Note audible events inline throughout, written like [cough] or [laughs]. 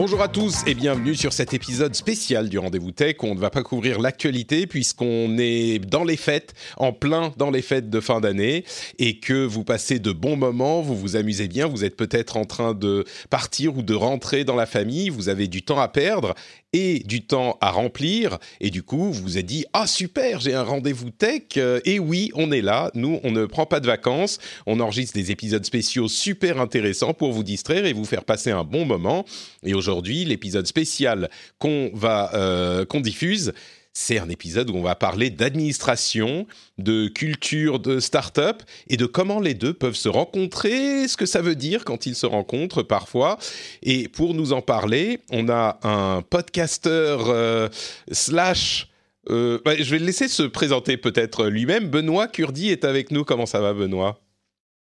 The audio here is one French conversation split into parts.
Bonjour à tous et bienvenue sur cet épisode spécial du Rendez-vous Tech. On ne va pas couvrir l'actualité puisqu'on est dans les fêtes, en plein dans les fêtes de fin d'année et que vous passez de bons moments, vous vous amusez bien, vous êtes peut-être en train de partir ou de rentrer dans la famille, vous avez du temps à perdre et du temps à remplir. Et du coup, vous vous êtes dit, ah super, j'ai un rendez-vous tech. Euh, et oui, on est là. Nous, on ne prend pas de vacances. On enregistre des épisodes spéciaux super intéressants pour vous distraire et vous faire passer un bon moment. Et aujourd'hui, l'épisode spécial qu'on va, euh, qu'on diffuse, c'est un épisode où on va parler d'administration, de culture de start-up et de comment les deux peuvent se rencontrer, ce que ça veut dire quand ils se rencontrent parfois. Et pour nous en parler, on a un podcasteur euh, slash... Euh, bah, je vais le laisser se présenter peut-être lui-même. Benoît Curdi est avec nous. Comment ça va, Benoît?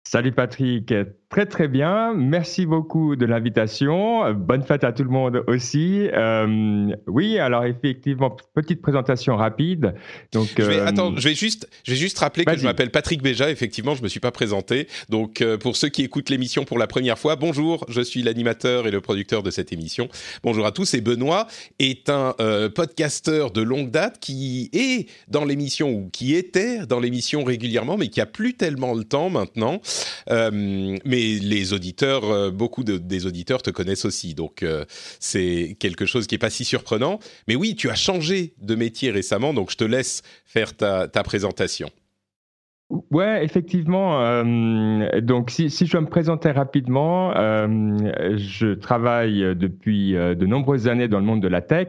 Salut Patrick, très très bien. Merci beaucoup de l'invitation. Bonne fête à tout le monde aussi. Euh, oui, alors effectivement, petite présentation rapide. Donc, je vais, euh, attends, je vais juste, je vais juste rappeler que je m'appelle Patrick Béja. Effectivement, je me suis pas présenté. Donc, euh, pour ceux qui écoutent l'émission pour la première fois, bonjour. Je suis l'animateur et le producteur de cette émission. Bonjour à tous. Et Benoît est un podcasteur de longue date qui est dans l'émission ou qui était dans l'émission régulièrement, mais qui a plus tellement le temps maintenant. Mais les auditeurs, euh, beaucoup des auditeurs te connaissent aussi, donc euh, c'est quelque chose qui est pas si surprenant. Mais oui, tu as changé de métier récemment, donc je te laisse faire ta présentation. Ouais, effectivement. Euh, donc, si, si, je me présenter rapidement, euh, je travaille depuis euh, de nombreuses années dans le monde de la tech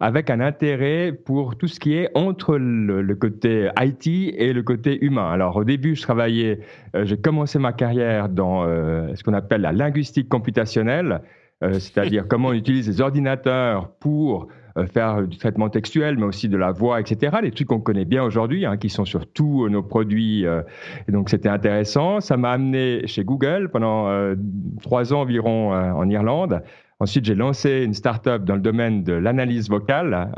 avec un intérêt pour tout ce qui est entre le, le côté IT et le côté humain. Alors, au début, je travaillais, euh, j'ai commencé ma carrière dans ce qu'on appelle la linguistique computationnelle, c'est-à-dire [laughs] comment on utilise les ordinateurs pour euh, faire du traitement textuel, mais aussi de la voix, etc. Les trucs qu'on connaît bien aujourd'hui, hein, qui sont sur tous nos produits. Euh, et donc c'était intéressant. Ça m'a amené chez Google pendant euh, trois ans environ en Irlande. Ensuite, j'ai lancé une start-up dans le domaine de l'analyse vocale,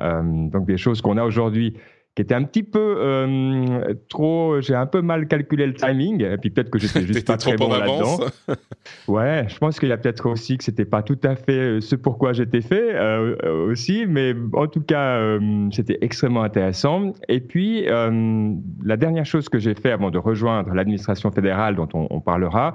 donc des choses qu'on a aujourd'hui qui était un petit peu euh, trop. J'ai un peu mal calculé le timing, et puis peut-être que j'étais [laughs] juste pas très bon là-dedans. [laughs] ouais, je pense qu'il y a peut-être aussi que c'était pas tout à fait euh, ce pourquoi j'étais fait euh, euh, aussi, mais en tout cas, euh, c'était extrêmement intéressant. Et puis, la dernière chose que j'ai fait avant de rejoindre l'administration fédérale, dont on, on parlera,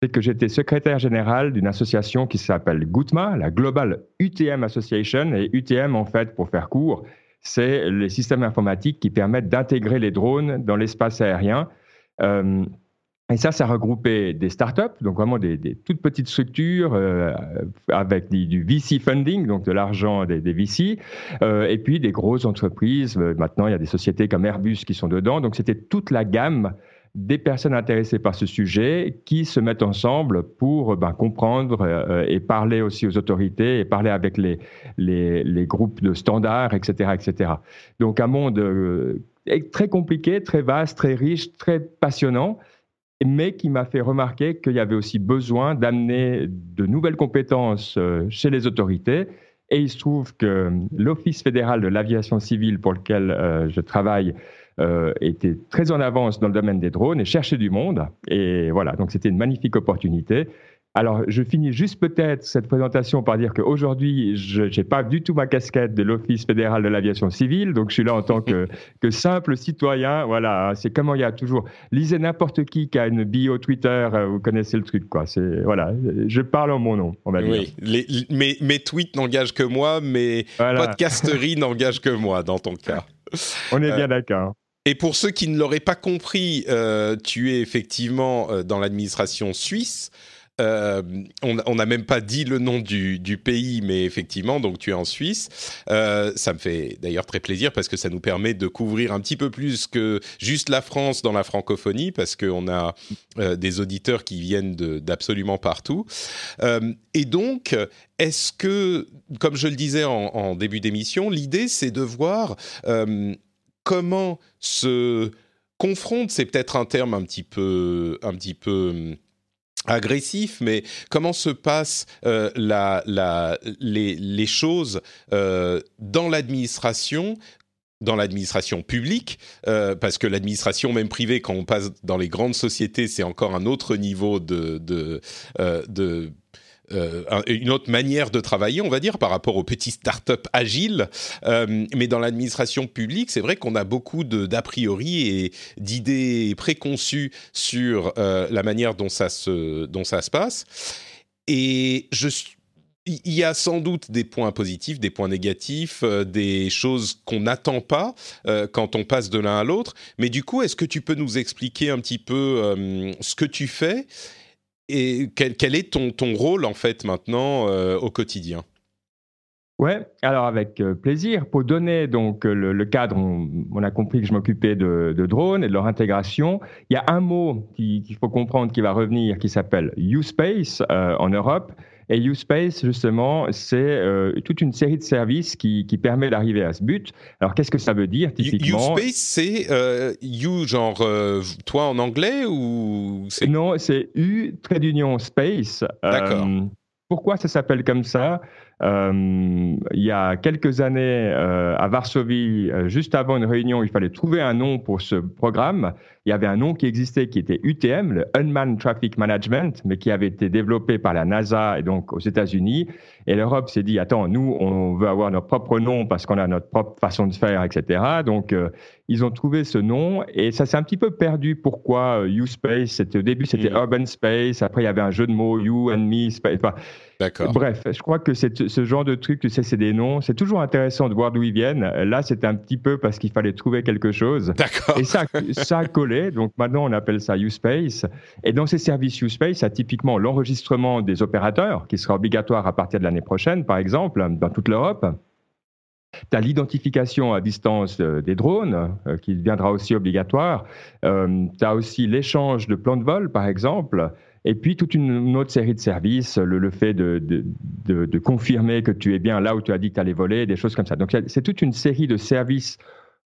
c'est que j'étais secrétaire général d'une association qui s'appelle GUTMA, la Global UTM Association, et UTM en fait, pour faire court c'est les systèmes informatiques qui permettent d'intégrer les drones dans l'espace aérien. Euh, et ça, ça regroupait des startups, donc vraiment des, toutes petites structures euh, avec du, VC funding, donc de l'argent des, VC, euh, et puis des grosses entreprises. Maintenant, il y a des sociétés comme Airbus qui sont dedans. Donc, c'était toute la gamme des personnes intéressées par ce sujet qui se mettent ensemble pour ben, comprendre euh, et parler aussi aux autorités et parler avec les, groupes de standards, etc., etc. Donc un monde euh, très compliqué, très vaste, très riche, très passionnant, mais qui m'a fait remarquer qu'il y avait aussi besoin d'amener de nouvelles compétences euh, chez les autorités. Et il se trouve que l'Office fédéral de l'aviation civile pour lequel je travaille euh, était très en avance dans le domaine des drones et cherchait du monde. Et voilà, donc c'était une magnifique opportunité. Alors, je finis juste peut-être cette présentation par dire qu'aujourd'hui, je n'ai pas du tout ma casquette de l'Office fédéral de l'aviation civile, donc je suis là en tant que, [laughs] que simple citoyen. Voilà, c'est comment il y a toujours. Lisez n'importe qui qui a une bio Twitter, euh, vous connaissez le truc, quoi. C'est voilà, je parle en mon nom, on va dire. Oui, les, mes, mes, tweets n'engagent que moi, mes podcasteries [laughs] n'engagent que moi dans ton cas. On est bien euh, d'accord. Et pour ceux qui ne l'auraient pas compris, euh, tu es effectivement dans l'administration suisse. Euh, on n'a même pas dit le nom du, pays, mais effectivement, donc tu es en Suisse. Euh, ça me fait d'ailleurs très plaisir parce que ça nous permet de couvrir un petit peu plus que juste la France dans la francophonie, parce qu'on a euh, des auditeurs qui viennent d'absolument partout. et donc, est-ce que, comme je le disais en début d'émission, l'idée c'est de voir comment se confronte, c'est peut-être un terme un petit peu, peu agressif, mais comment se passent euh, la, les, choses euh, dans l'administration dans l'administration publique, euh, parce que l'administration même privée, quand on passe dans les grandes sociétés, c'est encore un autre niveau de euh, une autre manière de travailler, on va dire, par rapport aux petits startups agiles. Euh, mais dans l'administration publique, c'est vrai qu'on a beaucoup d'a priori et d'idées préconçues sur euh, la manière dont ça se, passe. Et il y a sans doute des points positifs, des points négatifs, des choses qu'on n'attend pas quand on passe de l'un à l'autre. Mais du coup, est-ce que tu peux nous expliquer un petit peu ce que tu fais et quel, est ton, ton, rôle en fait maintenant euh, au quotidien? Ouais, alors avec euh, plaisir. Pour donner donc le, cadre, on, a compris que je m'occupais de, drones et de leur intégration. Il y a un mot qu'il faut comprendre qui va revenir, qui s'appelle U-Space euh, en Europe. Et USpace, justement, c'est euh, toute une série de services qui, qui permet d'arriver à ce but. Alors, qu'est-ce que ça veut dire typiquement USpace, c'est euh, You, genre euh, toi en anglais ou Non, c'est U, trait d'union space. D'accord. pourquoi ça s'appelle comme ça? Euh, il y a quelques années, euh, à Varsovie, euh, juste avant une réunion, il fallait trouver un nom pour ce programme. Il y avait un nom qui existait qui était UTM, le Unmanned Traffic Management, mais qui avait été développé par la NASA et donc aux États-Unis. Et l'Europe s'est dit, attends, nous, on veut avoir notre propre nom parce qu'on a notre propre façon de faire, etc. Donc, ils ont trouvé ce nom et ça s'est un petit peu perdu. Pourquoi U-Space Au début, c'était mm. Urban Space. Après, il y avait un jeu de mots, You and Me. Space. D'accord. Bref, je crois que c'est ce genre de truc, tu sais, c'est des noms. C'est toujours intéressant de voir d'où ils viennent. Là, c'était un petit peu parce qu'il fallait trouver quelque chose. D'accord. Et ça, ça a collé. Donc maintenant, on appelle ça USpace. Et dans ces services USpace, a typiquement l'enregistrement des opérateurs qui sera obligatoire à partir de l'année prochaine, par exemple, dans toute l'Europe. Tu as l'identification à distance euh, des drones, euh, qui deviendra aussi obligatoire. Euh, tu as aussi l'échange de plans de vol, par exemple. Et puis toute une, autre série de services, le, fait de, de, de, confirmer que tu es bien là où tu as dit que tu allais voler, des choses comme ça. Donc c'est toute une série de services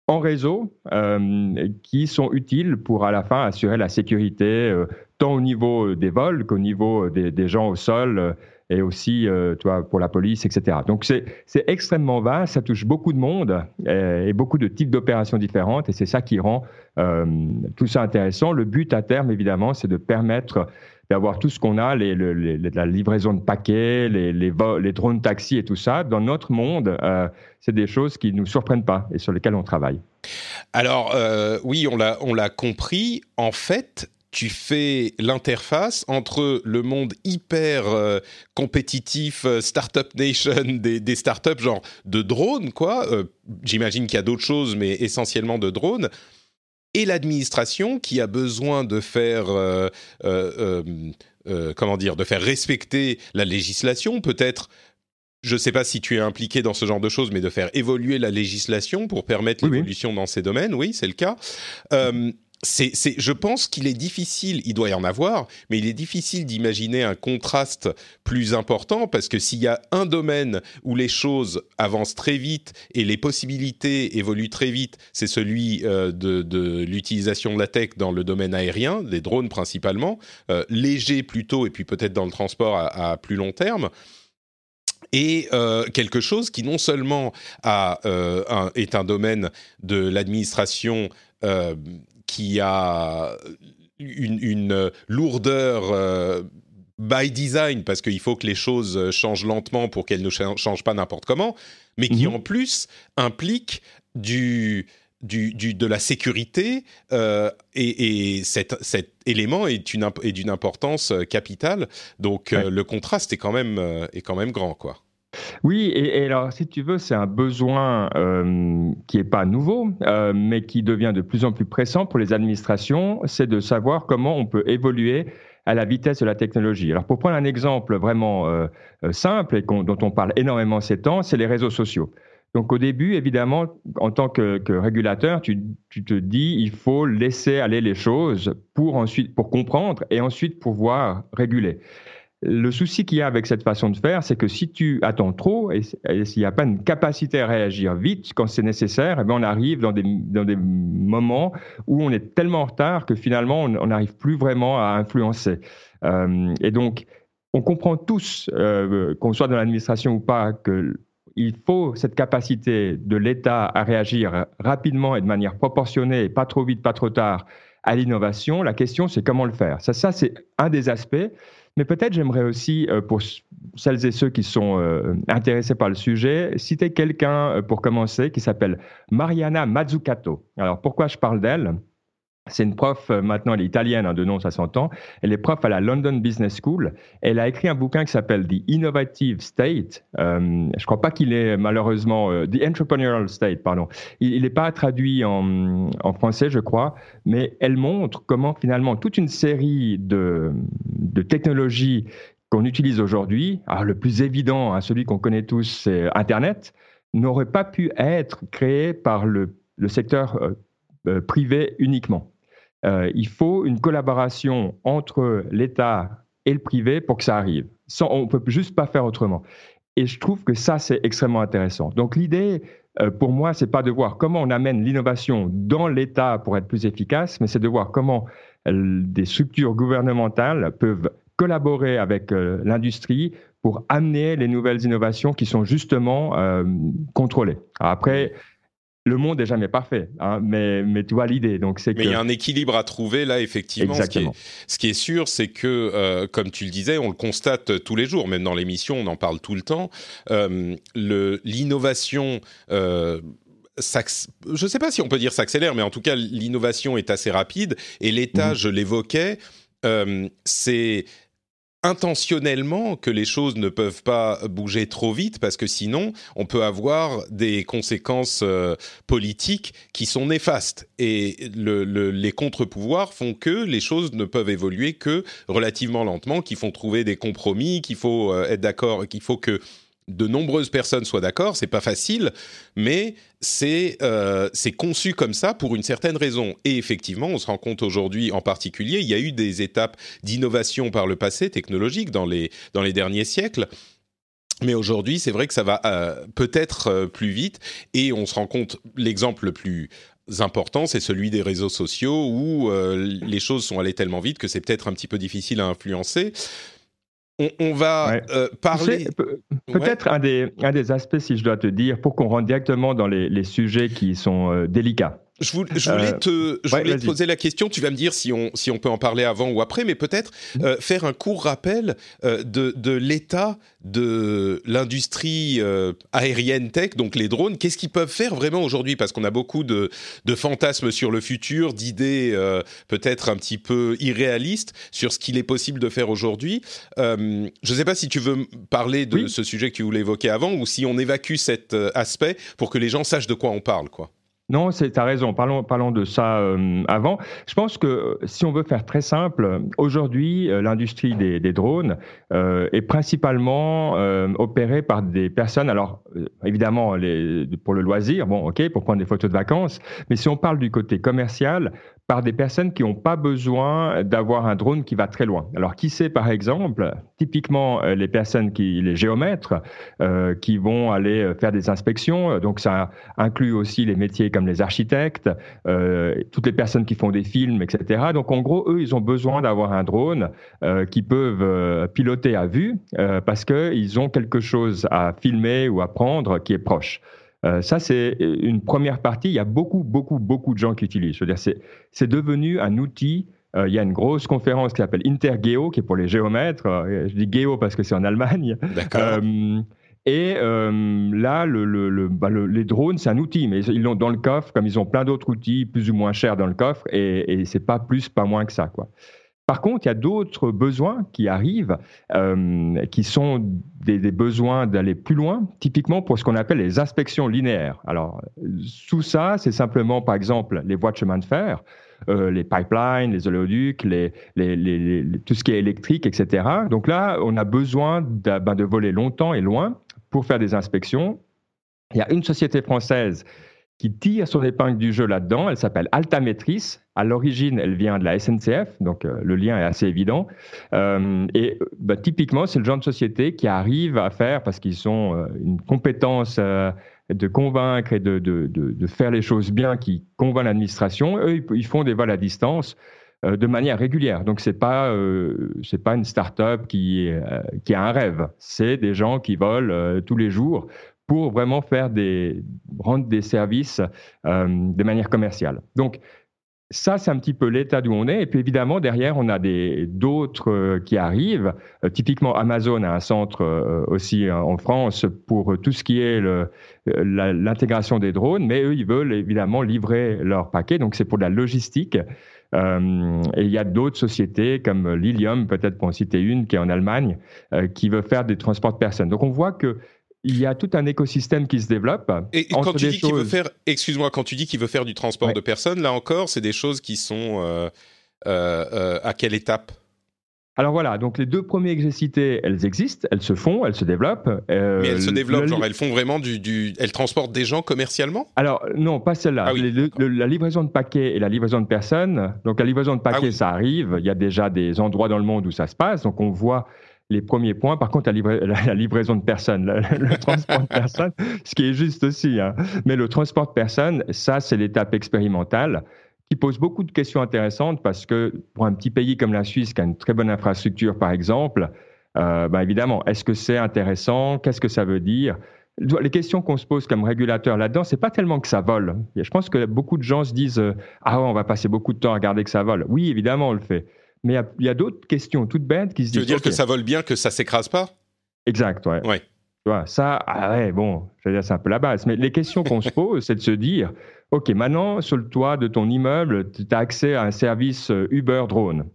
en réseau euh, qui sont utiles pour à la fin assurer la sécurité euh, tant au niveau des vols qu'au niveau des, des, gens au sol euh, et aussi euh, vois, pour la police, etc. Donc c'est extrêmement vaste, ça touche beaucoup de monde et beaucoup de types d'opérations différentes et c'est ça qui rend tout ça intéressant. Le but à terme, évidemment, c'est de permettre d'avoir tout ce qu'on a, la livraison de paquets, les, drones taxis et tout ça. Dans notre monde, euh, c'est des choses qui ne nous surprennent pas et sur lesquelles on travaille. Alors, euh, oui, on l'a compris. En fait, tu fais l'interface entre le monde hyper euh, compétitif, startup nation [laughs] des, des startups, genre de drones, quoi. J'imagine qu'il y a d'autres choses, mais essentiellement de drones, et l'administration qui a besoin de faire euh, euh, euh, comment dire de faire respecter la législation. Peut-être je ne sais pas si tu es impliqué dans ce genre de choses, mais de faire évoluer la législation pour permettre l'évolution dans ces domaines, oui, c'est le cas je pense qu'il est difficile, il doit y en avoir, mais il est difficile d'imaginer un contraste plus important parce que s'il y a un domaine où les choses avancent très vite et les possibilités évoluent très vite, c'est celui euh, de, l'utilisation de la tech dans le domaine aérien, des drones principalement, euh, léger plutôt et puis peut-être dans le transport à, plus long terme. Et euh, quelque chose qui non seulement a, est un domaine de l'administration qui a une, lourdeur euh, by design, parce qu'il faut que les choses changent lentement pour qu'elles ne changent pas n'importe comment, mais qui mhm. en plus implique du, du, de la sécurité euh, et, cet, élément est, d'une importance euh, capitale. Donc euh, le contraste est quand même, est quand même grand, quoi. Oui, et, alors si tu veux, c'est un besoin qui n'est pas nouveau, mais qui devient de plus en plus pressant pour les administrations, c'est de savoir comment on peut évoluer à la vitesse de la technologie. Alors pour prendre un exemple vraiment simple et dont on parle énormément ces temps, c'est les réseaux sociaux. Donc au début, évidemment, en tant que, régulateur, tu, te dis il faut laisser aller les choses pour ensuite pour comprendre et ensuite pouvoir réguler. Le souci qu'il y a avec cette façon de faire, c'est que si tu attends trop et, s'il n'y a pas une capacité à réagir vite quand c'est nécessaire, eh bien on arrive dans des, dans des moments où on est tellement en retard que finalement on n'arrive plus vraiment à influencer. Euh, et donc, on comprend tous, euh, qu'on soit dans l'administration ou pas, que il faut cette capacité de l'État à réagir rapidement et de manière proportionnée, pas trop vite, pas trop tard, à l'innovation. La question, c'est comment le faire. Ça, ça c'est un des aspects. Mais peut-être j'aimerais aussi, euh, pour celles et ceux qui sont euh, intéressés par le sujet, citer quelqu'un euh, pour commencer qui s'appelle Mariana Mazzucato. Alors pourquoi je parle d'elle? C'est une prof, euh, maintenant elle est italienne, hein, de nom ça s'entend. Elle est prof à la London Business School. Elle a écrit un bouquin qui s'appelle The Innovative State. Euh, je crois pas qu'il est malheureusement euh, The Entrepreneurial State, pardon. Il n'est pas traduit en, français, je crois, mais elle montre comment finalement toute une série de, technologies qu'on utilise aujourd'hui, le plus évident, hein, celui qu'on connaît tous, c'est Internet, n'aurait pas pu être créé par le, le secteur euh, privé uniquement. Euh, il faut une collaboration entre l'État et le privé pour que ça arrive. on ne peut juste pas faire autrement. Et je trouve que ça, c'est extrêmement intéressant. Donc l'idée, euh, pour moi, c'est pas de voir comment on amène l'innovation dans l'État pour être plus efficace, mais c'est de voir comment des structures gouvernementales peuvent collaborer avec euh, l'industrie pour amener les nouvelles innovations qui sont justement contrôlées. après, le monde n'est jamais parfait, hein, mais, mais tu vois l'idée. Donc c'est mais il y a un équilibre à trouver là, effectivement. Exactement. Ce qui est, sûr, c'est que, euh, comme tu le disais, on le constate tous les jours, même dans l'émission, on en parle tout le temps. Euh, l'innovation. Euh, je ne sais pas si on peut dire s'accélère, mais en tout cas, l'innovation est assez rapide. Et l'État, mmh. je l'évoquais, c'est intentionnellement que les choses ne peuvent pas bouger trop vite parce que sinon on peut avoir des conséquences euh, politiques qui sont néfastes. Et les contre-pouvoirs font que les choses ne peuvent évoluer que relativement lentement, qu'il faut trouver des compromis, qu'il faut euh, être d'accord, qu'il faut que de nombreuses personnes soient d'accord, c'est pas facile, mais c'est euh, c'est conçu comme ça pour une certaine raison. Et effectivement, on se rend compte aujourd'hui, en particulier, il y a eu des étapes d'innovation par le passé technologique dans les dans les derniers siècles. Mais aujourd'hui, c'est vrai que ça va euh, peut-être euh, plus vite, et on se rend compte, l'exemple le plus important, c'est celui des réseaux sociaux où les choses sont allées tellement vite que c'est peut-être un petit peu difficile à influencer. On, va euh, parler. Peut-être un, des, un des aspects, si je dois te dire, pour qu'on rentre directement dans les, les sujets qui sont euh, délicats. Je, voulais, euh, te, je voulais te poser la question, tu vas me dire si on, si on peut en parler avant ou après, mais peut-être mm. euh, faire un court rappel euh, de, de l'état de l'industrie aérienne tech, donc les drones. Qu'est-ce qu'ils peuvent faire vraiment aujourd'hui? Parce qu'on a beaucoup de, de, fantasmes sur le futur, d'idées peut-être un petit peu irréalistes sur ce qu'il est possible de faire aujourd'hui. je ne sais pas si tu veux parler de ce sujet que tu voulais évoquer avant ou si on évacue cet aspect pour que les gens sachent de quoi on parle, quoi. Non, tu as raison. Parlons, parlons de ça euh, avant. Je pense que euh, si on veut faire très simple, aujourd'hui, euh, l'industrie des, drones est principalement opérée par des personnes, alors évidemment pour le loisir, bon, ok, pour prendre des photos de vacances, mais si on parle du côté commercial, par des personnes qui n'ont pas besoin d'avoir un drone qui va très loin. Alors, qui sait, par exemple, typiquement euh, les personnes qui, les géomètres, euh, qui vont aller euh, faire des inspections. Donc, ça inclut aussi les métiers comme les architectes, euh, toutes les personnes qui font des films, etc. Donc, en gros, eux, ils ont besoin d'avoir un drone euh, qui peuvent euh, piloter à vue parce qu'ils ont quelque chose à filmer ou à prendre qui est proche. Euh, ça, c'est une première partie. Il y a beaucoup, beaucoup, beaucoup de gens qui utilisent. C'est-à-dire, c'est devenu un outil il y a une grosse conférence qui s'appelle Intergeo, qui est pour les géomètres. je dis géo parce que c'est en Allemagne. D'accord. Et euh, là, le, le, bah, le, les drones, c'est un outil, mais ils l'ont dans le coffre, comme ils ont plein d'autres outils plus ou moins chers dans le coffre, et, et c'est pas plus, pas moins que ça, quoi. Par contre, il y a d'autres besoins qui arrivent, euh, qui sont des, des besoins d'aller plus loin, typiquement pour ce qu'on appelle les inspections linéaires. Alors, sous ça, c'est simplement, par exemple, les voies de chemin de fer, euh, les pipelines, les oléoducs, les, les, les, tout ce qui est électrique, etc. Donc là, on a besoin de, ben, de voler longtemps et loin pour faire des inspections. Il y a une société française qui tire son épingle du jeu là-dedans. Elle s'appelle Altametris. À l'origine, elle vient de la SNCF, donc euh, le lien est assez évident. Euh, et bah, typiquement, c'est le genre de société qui arrive à faire, parce qu'ils ont euh, une compétence de convaincre et de, faire les choses bien, qui convainc l'administration. Eux, ils font des vols à distance de manière régulière. Donc c'est pas euh, pas une start-up qui qui a un rêve. C'est des gens qui volent tous les jours pour vraiment faire des, rendre des services euh, de manière commerciale. Donc, ça, c'est un petit peu l'état d'où on est. Et puis évidemment, derrière, on a d'autres euh, qui arrivent. Euh, typiquement, Amazon a un centre aussi en France pour tout ce qui est l'intégration des drones, mais eux, ils veulent évidemment livrer leurs paquets. Donc, c'est pour de la logistique. Et il y a d'autres sociétés comme Lilium, peut-être pour en citer une, qui est en Allemagne, qui veut faire des transports de personnes. Donc, on voit que il y a tout un écosystème qui se développe. Et, quand tu dis qu'il veut faire, excuse-moi, quand tu dis qu'il veut faire du transport de personnes, là encore, c'est des choses qui sont euh, euh, euh, à quelle étape? Alors voilà, donc les deux premiers que j'ai cités, elles existent, elles se font, elles se développent. Mais elles se développent, genre elles font vraiment du, du, elles transportent des gens commercialement? Alors non, pas celle-là. Ah la livraison de paquets et la livraison de personnes. Donc la livraison de ah paquets, ça arrive. Il y a déjà des endroits dans le monde où ça se passe. Donc on voit les premiers points. Par contre, la, livraison de personnes, le, transport de personnes, ce qui est juste aussi. Hein. Mais le transport de personnes, ça, c'est l'étape expérimentale qui pose beaucoup de questions intéressantes parce que pour un petit pays comme la Suisse, qui a une très bonne infrastructure, par exemple, euh, bah, évidemment, est-ce que c'est intéressant? Qu'est-ce que ça veut dire? Les questions qu'on se pose comme régulateur là-dedans, c'est pas tellement que ça vole. Je pense que beaucoup de gens se disent euh, ah on va passer beaucoup de temps à regarder que ça vole. Oui, évidemment, on le fait. Mais il y a, d'autres questions toutes bêtes qui se disent. Tu veux dire que ça vole bien, que ça s'écrase pas? Exact, ouais. Ouais. Tu vois, ça, ah ouais, bon, c'est un peu la base. Mais les questions qu'on se pose, c'est de se dire, OK, maintenant, sur le toit de ton immeuble, tu as accès à un service euh, Uber drone.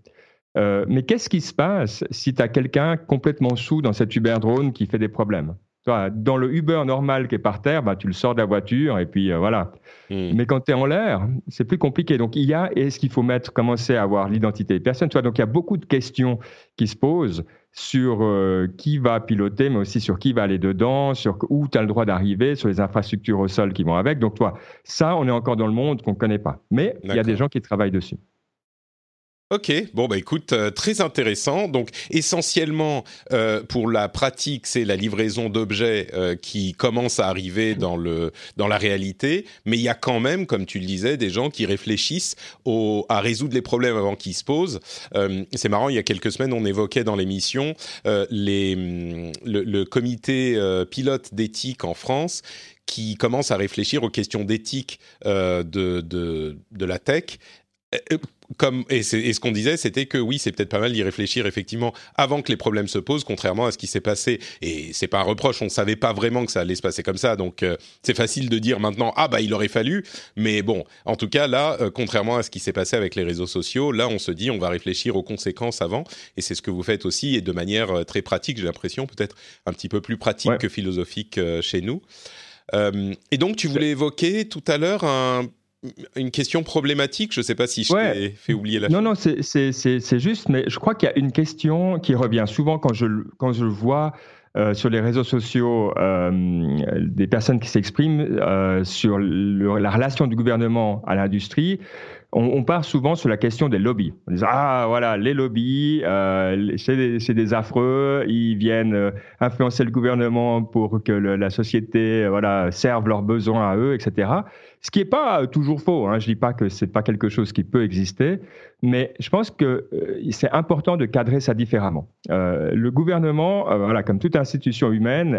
Euh, mais qu'est-ce qui se passe si tu as quelqu'un complètement sous dans cet Uber drone qui fait des problèmes? Dans le Uber normal qui est par terre, bah, tu le sors de la voiture et puis euh, voilà. Hmm. Mais quand tu es en l'air, c'est plus compliqué. Donc il y a, est-ce qu'il faut mettre, commencer à avoir l'identité des personnes Donc il y a beaucoup de questions qui se posent sur euh, qui va piloter, mais aussi sur qui va aller dedans, sur où tu as le droit d'arriver, sur les infrastructures au sol qui vont avec. Donc toi, ça, on est encore dans le monde qu'on ne connaît pas. Mais il y a des gens qui travaillent dessus. Ok, bon bah écoute, euh, très intéressant. Donc essentiellement euh, pour la pratique, c'est la livraison d'objets euh, qui commence à arriver dans le dans la réalité, mais il y a quand même, comme tu le disais, des gens qui réfléchissent au, à résoudre les problèmes avant qu'ils se posent. c'est marrant, il y a quelques semaines, on évoquait dans l'émission les le, le, comité pilote d'éthique en France qui commence à réfléchir aux questions d'éthique de, de, de la tech comme et, ce qu'on disait, c'était que oui, c'est peut-être pas mal d'y réfléchir effectivement avant que les problèmes se posent, contrairement à ce qui s'est passé. Et c'est pas un reproche, on savait pas vraiment que ça allait se passer comme ça, donc euh, c'est facile de dire maintenant ah bah il aurait fallu. Mais bon, en tout cas là, euh, contrairement à ce qui s'est passé avec les réseaux sociaux, là on se dit on va réfléchir aux conséquences avant, et c'est ce que vous faites aussi et de manière euh, très pratique, j'ai l'impression peut-être un petit peu plus pratique que philosophique chez nous. et donc tu voulais évoquer tout à l'heure un une question problématique. Je ne sais pas si je t'ai fait oublier la Non, non, c'est juste, mais je crois qu'il y a une question qui revient souvent quand je, quand je vois euh, sur les réseaux sociaux euh, des personnes qui s'expriment euh, sur la relation du gouvernement à l'industrie. On, on, part souvent sur la question des lobbies. On dit ah voilà les lobbies, c'est des, affreux, ils viennent influencer le gouvernement pour que la société voilà serve leurs besoins à eux, etc. Ce qui n'est pas toujours faux. Hein. Je dis pas que c'est pas quelque chose qui peut exister, mais je pense que euh, c'est important de cadrer ça différemment. Euh, le gouvernement, euh, voilà, comme toute institution humaine,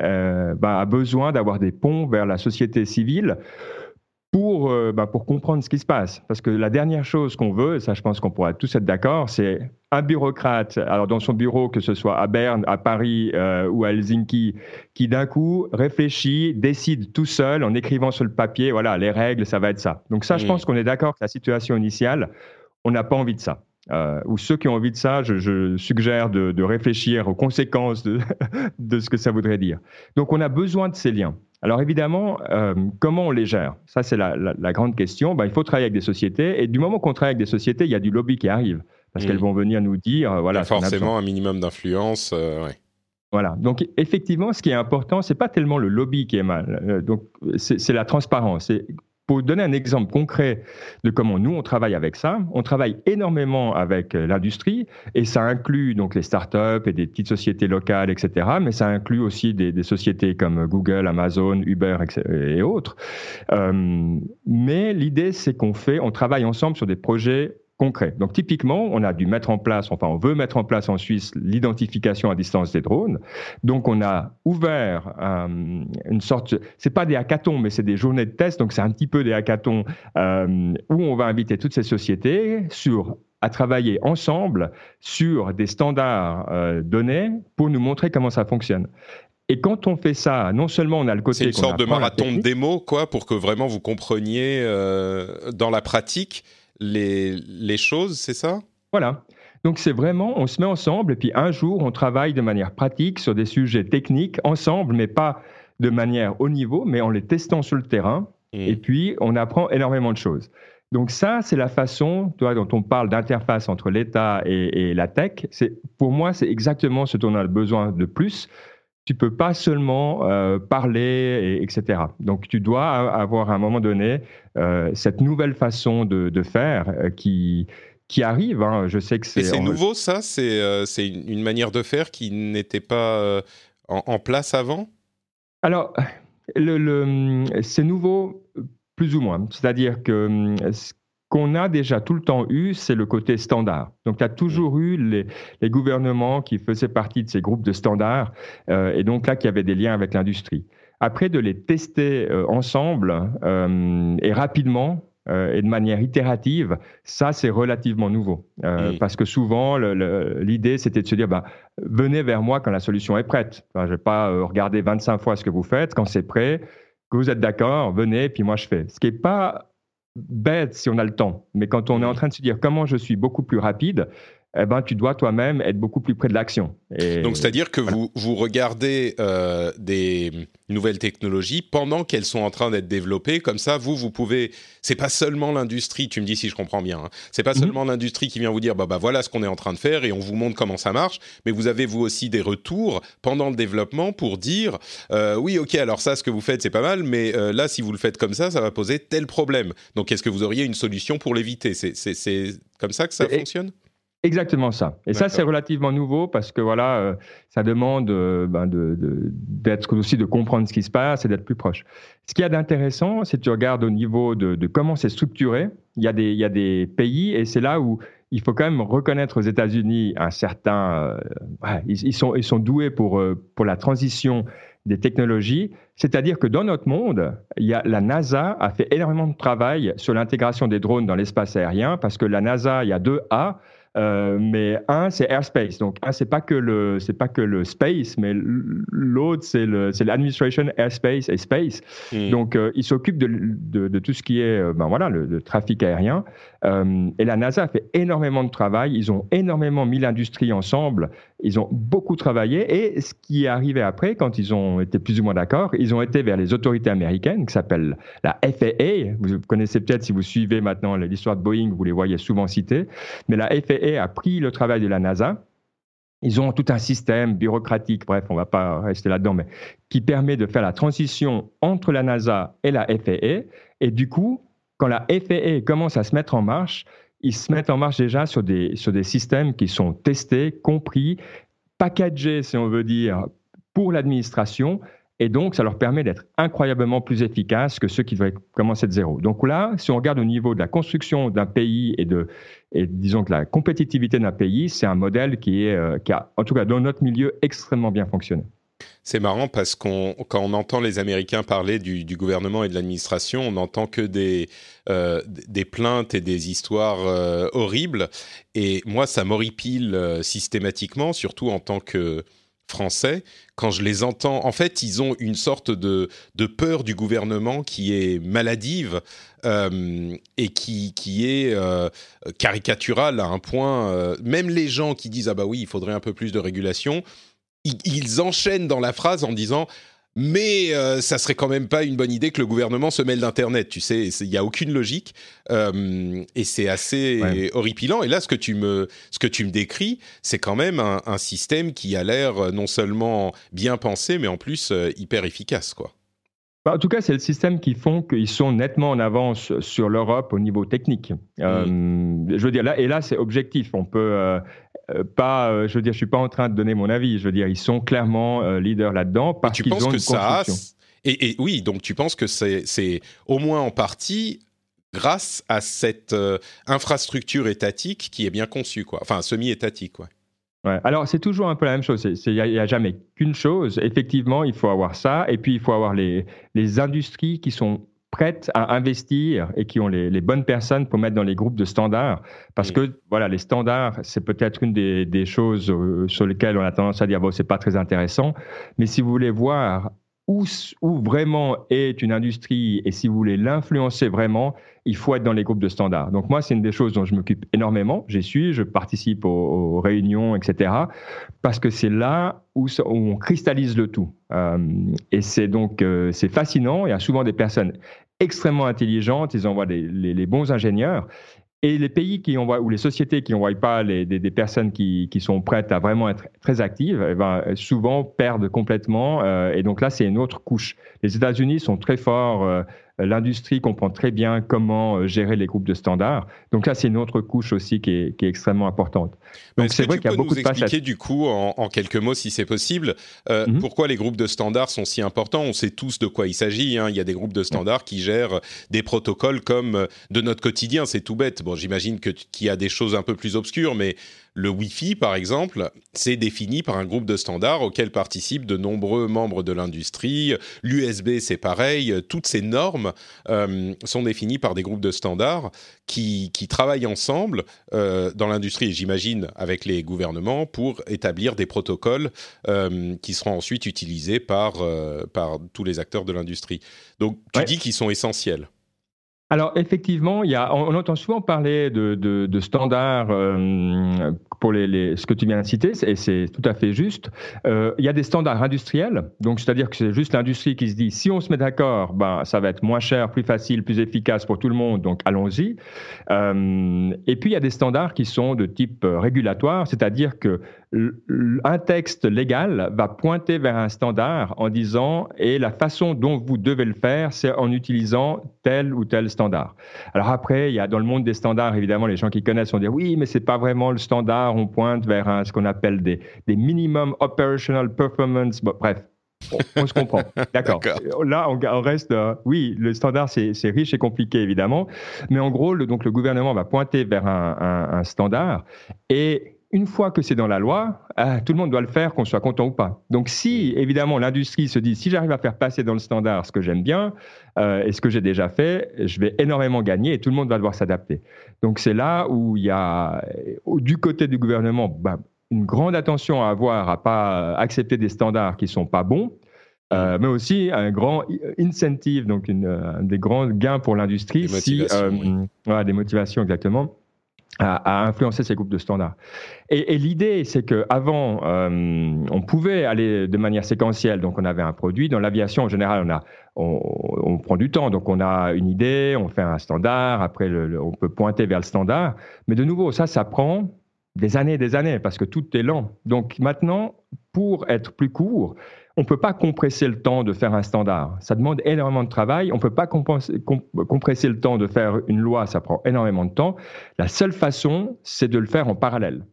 bah, a besoin d'avoir des ponts vers la société civile pour, euh, bah, pour comprendre ce qui se passe. Parce que la dernière chose qu'on veut, ça je pense qu'on pourra tous être d'accord, c'est un bureaucrate, alors dans son bureau, que ce soit à Berne, à Paris euh, ou à Helsinki, qui d'un coup réfléchit, décide tout seul en écrivant sur le papier, voilà, les règles, ça va être ça. Donc ça, je pense qu'on est d'accord que la situation initiale, on n'a pas envie de ça. Euh, ou ceux qui ont envie de ça, je, je suggère de, de, réfléchir aux conséquences de, [laughs] de ce que ça voudrait dire. Donc on a besoin de ces liens. Alors évidemment, euh, comment on les gère? Ça, c'est la, la, la, grande question. Ben, il faut travailler avec des sociétés. Et du moment qu'on travaille avec des sociétés, il y a du lobby qui arrive. Parce mmh. qu'elles vont venir nous dire, euh, voilà. forcément, un minimum d'influence. Euh, ouais. Voilà. Donc effectivement, ce qui est important, c'est pas tellement le lobby qui est mal. Donc c'est la transparence. Pour donner un exemple concret de comment nous on travaille avec ça, on travaille énormément avec euh, l'industrie et ça inclut donc les startups et des petites sociétés locales, etc. Mais ça inclut aussi des, sociétés comme Google, Amazon, Uber et autres. Euh, mais l'idée c'est qu'on fait, on travaille ensemble sur des projets concret. Donc typiquement, on a dû mettre en place, enfin on veut mettre en place en Suisse l'identification à distance des drones. Donc on a ouvert euh, une sorte, c'est pas des hackathons, mais c'est des journées de test. Donc c'est un petit peu des hackathons euh, où on va inviter toutes ces sociétés sur à travailler ensemble sur des standards euh, donnés pour nous montrer comment ça fonctionne. Et quand on fait ça, non seulement on a le côté. C'est une sorte de marathon de démo, quoi, pour que vraiment vous compreniez dans la pratique les, les choses, c'est ça? Voilà. Donc c'est vraiment, on se met ensemble et puis un jour, on travaille de manière pratique sur des sujets techniques ensemble, mais pas de manière haut niveau, mais en les testant sur le terrain. Mmh. Et puis, on apprend énormément de choses. Donc ça, c'est la façon, toi, dont on parle d'interface entre l'État et, et, la tech. Pour moi, c'est exactement ce dont on a besoin de plus tu peux pas seulement euh, parler, et, etc. Donc, tu dois avoir à un moment donné euh, cette nouvelle façon de, de faire euh, qui qui arrive. Hein. Je sais que c'est. c'est nouveau, ça? C'est c'est une manière de faire qui n'était pas en, en, place avant? Alors, le, le c'est nouveau plus ou moins. C'est-à-dire que qu'on a déjà tout le temps eu, c'est le côté standard. Donc, tu as toujours eu les, les, gouvernements qui faisaient partie de ces groupes de standards, euh, et donc là, qui avaient des liens avec l'industrie. Après, de les tester euh, ensemble euh, et rapidement, euh, et de manière itérative, ça, c'est relativement nouveau. Euh, mmh. Parce que souvent, l'idée, c'était de se dire, bah, venez vers moi quand la solution est prête. Enfin, je ne vais pas euh, regarder 25 fois ce que vous faites. Quand c'est prêt, que vous êtes d'accord, venez, puis moi, je fais. Ce qui n'est pas bête si on a le temps. Mais quand on est en train de se dire comment je suis beaucoup plus rapide, eh ben, tu dois toi-même être beaucoup plus près de l'action. Donc, c'est-à-dire que voilà. vous, vous regardez euh, des nouvelles technologies pendant qu'elles sont en train d'être développées. Comme ça, vous, vous pouvez. C'est pas seulement l'industrie. Tu me dis si je comprends bien. Hein, c'est pas mm -hmm. seulement l'industrie qui vient vous dire, bah, bah voilà ce qu'on est en train de faire et on vous montre comment ça marche. Mais vous avez vous aussi des retours pendant le développement pour dire, euh, oui, ok, alors ça, ce que vous faites, c'est pas mal, mais euh, là, si vous le faites comme ça, ça va poser tel problème. Donc, est-ce que vous auriez une solution pour l'éviter? C'est comme ça que ça et fonctionne? Exactement ça. Et ça, c'est relativement nouveau parce que voilà, euh, ça demande euh, ben d'être de, aussi de comprendre ce qui se passe et d'être plus proche. Ce qu'il y a d'intéressant, c'est que tu regardes au niveau de, de comment c'est structuré. Il y, a des, il y a des pays et c'est là où il faut quand même reconnaître aux États-Unis un certain. Euh, ouais, ils, ils, sont, ils sont doués pour, pour la transition des technologies. C'est-à-dire que dans notre monde, il y a, la NASA a fait énormément de travail sur l'intégration des drones dans l'espace aérien parce que la NASA, il y a deux A. Euh, mais un, c'est airspace. Donc, un, c'est pas que le, c'est pas que le space, mais l'autre, c'est le, c'est l'administration airspace et space. Mmh. Donc, euh, il s'occupe de, de, de, tout ce qui est, euh, ben voilà, le, le trafic aérien. Euh, et la NASA a fait énormément de travail. Ils ont énormément mis l'industrie ensemble. Ils ont beaucoup travaillé. Et ce qui est arrivé après, quand ils ont été plus ou moins d'accord, ils ont été vers les autorités américaines, qui s'appellent la FAA. Vous connaissez peut-être si vous suivez maintenant l'histoire de Boeing, vous les voyez souvent cités. Mais la FAA a pris le travail de la NASA. Ils ont tout un système bureaucratique, bref, on ne va pas rester là-dedans, mais qui permet de faire la transition entre la NASA et la FAA. Et du coup, quand la FAA commence à se mettre en marche, ils se mettent en marche déjà sur des, sur des systèmes qui sont testés, compris, packagés, si on veut dire, pour l'administration. Et donc, ça leur permet d'être incroyablement plus efficaces que ceux qui devaient commencer de zéro. Donc là, si on regarde au niveau de la construction d'un pays et de, disons que la compétitivité d'un pays, c'est un modèle qui, est, euh, qui a, en tout cas dans notre milieu, extrêmement bien fonctionné. C'est marrant parce qu'on quand on entend les Américains parler du, gouvernement et de l'administration, on n'entend que des euh, plaintes et des histoires euh, horribles. Et moi, ça m'horripile euh, systématiquement, surtout en tant que français, quand je les entends, en fait, ils ont une sorte de, peur du gouvernement qui est maladive et qui est caricaturale à un point. même les gens qui disent ah bah oui, il faudrait un peu plus de régulation, ils, enchaînent dans la phrase en disant mais euh, ça serait quand même pas une bonne idée que le gouvernement se mêle d'Internet. Tu sais, il n'y a aucune logique euh, et c'est assez horripilant. Et là, ce que tu me, ce que tu me décris, c'est quand même un, système qui a l'air euh, non seulement bien pensé, mais en plus hyper efficace, quoi. Bah, en tout cas, c'est le système qui font qu'ils sont nettement en avance sur l'Europe au niveau technique. je veux dire, là, et là, c'est objectif. On peut euh, pas, euh, je veux dire, je suis pas en train de donner mon avis. Je veux dire, ils sont clairement euh, leaders là-dedans parce qu'ils ont que une ça et, oui, donc tu penses que c'est au moins en partie grâce à cette infrastructure étatique qui est bien conçue, quoi. Enfin, semi-étatique, quoi. Ouais. Alors, c'est toujours un peu la même chose. Il n'y a, jamais qu'une chose. Effectivement, il faut avoir ça. Et puis, il faut avoir les, les industries qui sont prêtes à investir et qui ont les, bonnes personnes pour mettre dans les groupes de standards. Parce que voilà, les standards, c'est peut-être une des, choses euh, sur lesquelles on a tendance à dire bon, c'est pas très intéressant. Mais si vous voulez voir où, vraiment est une industrie et si vous voulez l'influencer vraiment, il faut être dans les groupes de standards. Donc moi, c'est une des choses dont je m'occupe énormément. J'y suis, je participe aux, réunions, etc. Parce que c'est là où, on cristallise le tout. Euh, et c'est donc euh, c'est fascinant. Il y a souvent des personnes extrêmement intelligentes. Ils envoient les, bons ingénieurs. Et les pays qui envoient, ou les sociétés qui n'envoient pas les, des, personnes qui, qui, sont prêtes à vraiment être très actives, eh ben, souvent perdent complètement. Euh, et donc là, c'est une autre couche. Les États-Unis sont très forts L'industrie comprend très bien comment euh, gérer les groupes de standards. Donc là, c'est une autre couche aussi qui est, extrêmement importante. Donc c'est vrai qu'il y a beaucoup de expliquer du coup en, quelques mots, si c'est possible, euh, mhm. pourquoi les groupes de standards sont si importants? On sait tous de quoi il s'agit. Hein. Il y a des groupes de standards qui gèrent des protocoles comme euh, de notre quotidien. C'est tout bête. Bon, j'imagine que qu'il y a des choses un peu plus obscures, mais le Wi-Fi, par exemple, c'est défini par un groupe de standards auquel participent de nombreux membres de l'industrie. L'USB, c'est pareil. Toutes ces normes euh, sont définies par des groupes de standards qui, travaillent ensemble euh, dans l'industrie, j'imagine, avec les gouvernements, pour établir des protocoles euh, qui seront ensuite utilisés par, par tous les acteurs de l'industrie. Donc, tu dis qu'ils sont essentiels. Alors effectivement, il y a, on, entend souvent parler de, de, de standards euh, pour les, les, ce que tu viens de citer, et c'est tout à fait juste. Euh, il y a des standards industriels, donc c'est-à-dire que c'est juste l'industrie qui se dit si on se met d'accord, ben ça va être moins cher, plus facile, plus efficace pour tout le monde, donc allons-y. Euh, et puis il y a des standards qui sont de type régulatoire, c'est-à-dire que un texte légal va pointer vers un standard en disant et la façon dont vous devez le faire, c'est en utilisant tel ou tel standard. Alors après, il y a dans le monde des standards, évidemment, les gens qui connaissent vont dire oui, mais c'est pas vraiment le standard, on pointe vers un, ce qu'on appelle des, des minimum operational performance. bref, on, se comprend. [laughs] D'accord. Là, on, reste. Euh, oui, le standard, c'est riche et compliqué, évidemment. Mais en gros, le, donc, le gouvernement va pointer vers un, un, un standard et une fois que c'est dans la loi, ah, tout le monde doit le faire, qu'on soit content ou pas. Donc si, évidemment, l'industrie se dit, si j'arrive à faire passer dans le standard ce que j'aime bien euh, et ce que j'ai déjà fait, je vais énormément gagner et tout le monde va devoir s'adapter. Donc c'est là où il y a, du côté du gouvernement, bah, une grande attention à avoir à pas accepter des standards qui sont pas bons. Euh, mais aussi un grand incentive, donc une, un des grands gains pour l'industrie, si, euh, voilà, des motivations exactement, à, influencer ces groupes de standards. Et, l'idée, c'est qu'avant, euh, on pouvait aller de manière séquentielle. Donc, on avait un produit. Dans l'aviation, en général, on, a, on, prend du temps. Donc, on a une idée, on fait un standard. Après, on peut pointer vers le standard. Mais de nouveau, ça, ça prend des années et des années parce que tout est lent. Donc, maintenant, pour être plus court, on ne peut pas compresser le temps de faire un standard. Ça demande énormément de travail. On ne peut pas compresser le temps de faire une loi. Ça prend énormément de temps. La seule façon, c'est de le faire en parallèle.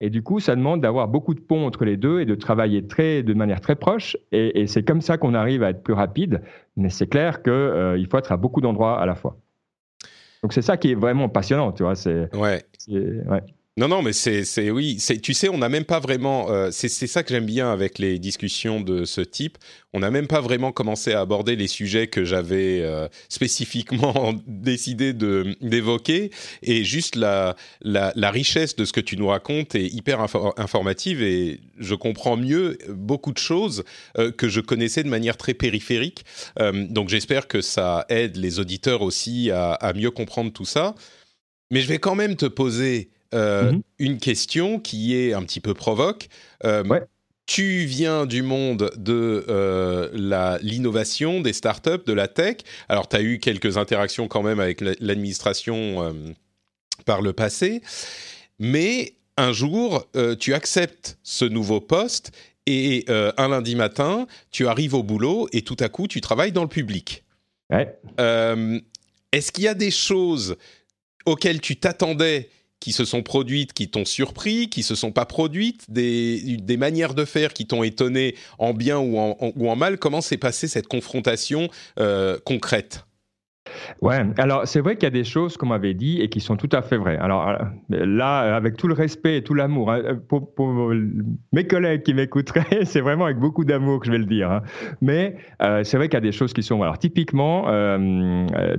Et du coup, ça demande d'avoir beaucoup de ponts entre les deux et de travailler très, de manière très proche. Et, c'est comme ça qu'on arrive à être plus rapide. Mais c'est clair qu'il euh, faut être à beaucoup d'endroits à la fois. Donc c'est ça qui est vraiment passionnant, tu vois. C'est, ouais. ouais. Non, non, mais c'est, oui, tu sais, on n'a même pas vraiment. Euh, c'est, ça que j'aime bien avec les discussions de ce type. On n'a même pas vraiment commencé à aborder les sujets que j'avais euh, spécifiquement [laughs] décidé d'évoquer, et juste la, la, la richesse de ce que tu nous racontes est hyper informative et je comprends mieux beaucoup de choses euh, que je connaissais de manière très périphérique. donc j'espère que ça aide les auditeurs aussi à, à mieux comprendre tout ça. Mais je vais quand même te poser euh, mhm. une question qui est un petit peu provoque. Euh, tu viens du monde de euh, l'innovation, des startups, de la tech. Alors, tu as eu quelques interactions quand même avec l'administration par le passé. Mais un jour, tu acceptes ce nouveau poste et un lundi matin, tu arrives au boulot et tout à coup, tu travailles dans le public. Est-ce qu'il y a des choses auxquelles tu t'attendais qui se sont produites, qui t'ont surpris, qui se sont pas produites, des, manières de faire qui t'ont étonné en bien ou en, mal. Comment s'est passée cette confrontation euh, concrète? Ouais, alors c'est vrai qu'il y a des choses qu'on m'avait dit et qui sont tout à fait vraies. Alors euh, là, avec tout le respect et tout l'amour, hein, pour, mes collègues qui m'écouteraient, [laughs] c'est vraiment avec beaucoup d'amour que je vais le dire. Hein. Mais euh, c'est vrai qu'il y a des choses qui sont. Alors typiquement,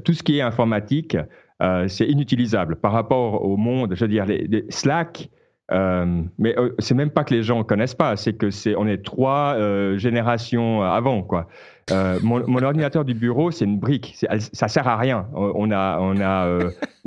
tout ce qui est informatique, c'est inutilisable par rapport au monde. Je veux dire, les, Slack, euh, mais euh, c'est même pas que les gens connaissent pas, c'est que c'est on est trois euh, générations avant quoi. Euh, mon, mon, ordinateur du bureau, c'est une brique, ça sert à rien. On a on a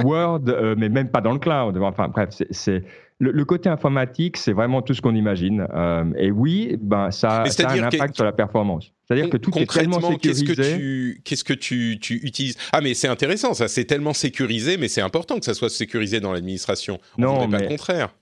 Word, mais même pas dans le cloud. Enfin bref, c'est le, côté informatique, c'est vraiment tout ce qu'on imagine. Euh, et oui, ben, ça, ça a un impact sur la performance. C'est-à-dire que tout est tellement sécurisé. Qu'est-ce que tu, qu'est-ce que tu, tu utilises? Ah, mais c'est intéressant, ça. C'est tellement sécurisé, mais c'est important que ça soit sécurisé dans l'administration. Non, mais pas le contraire.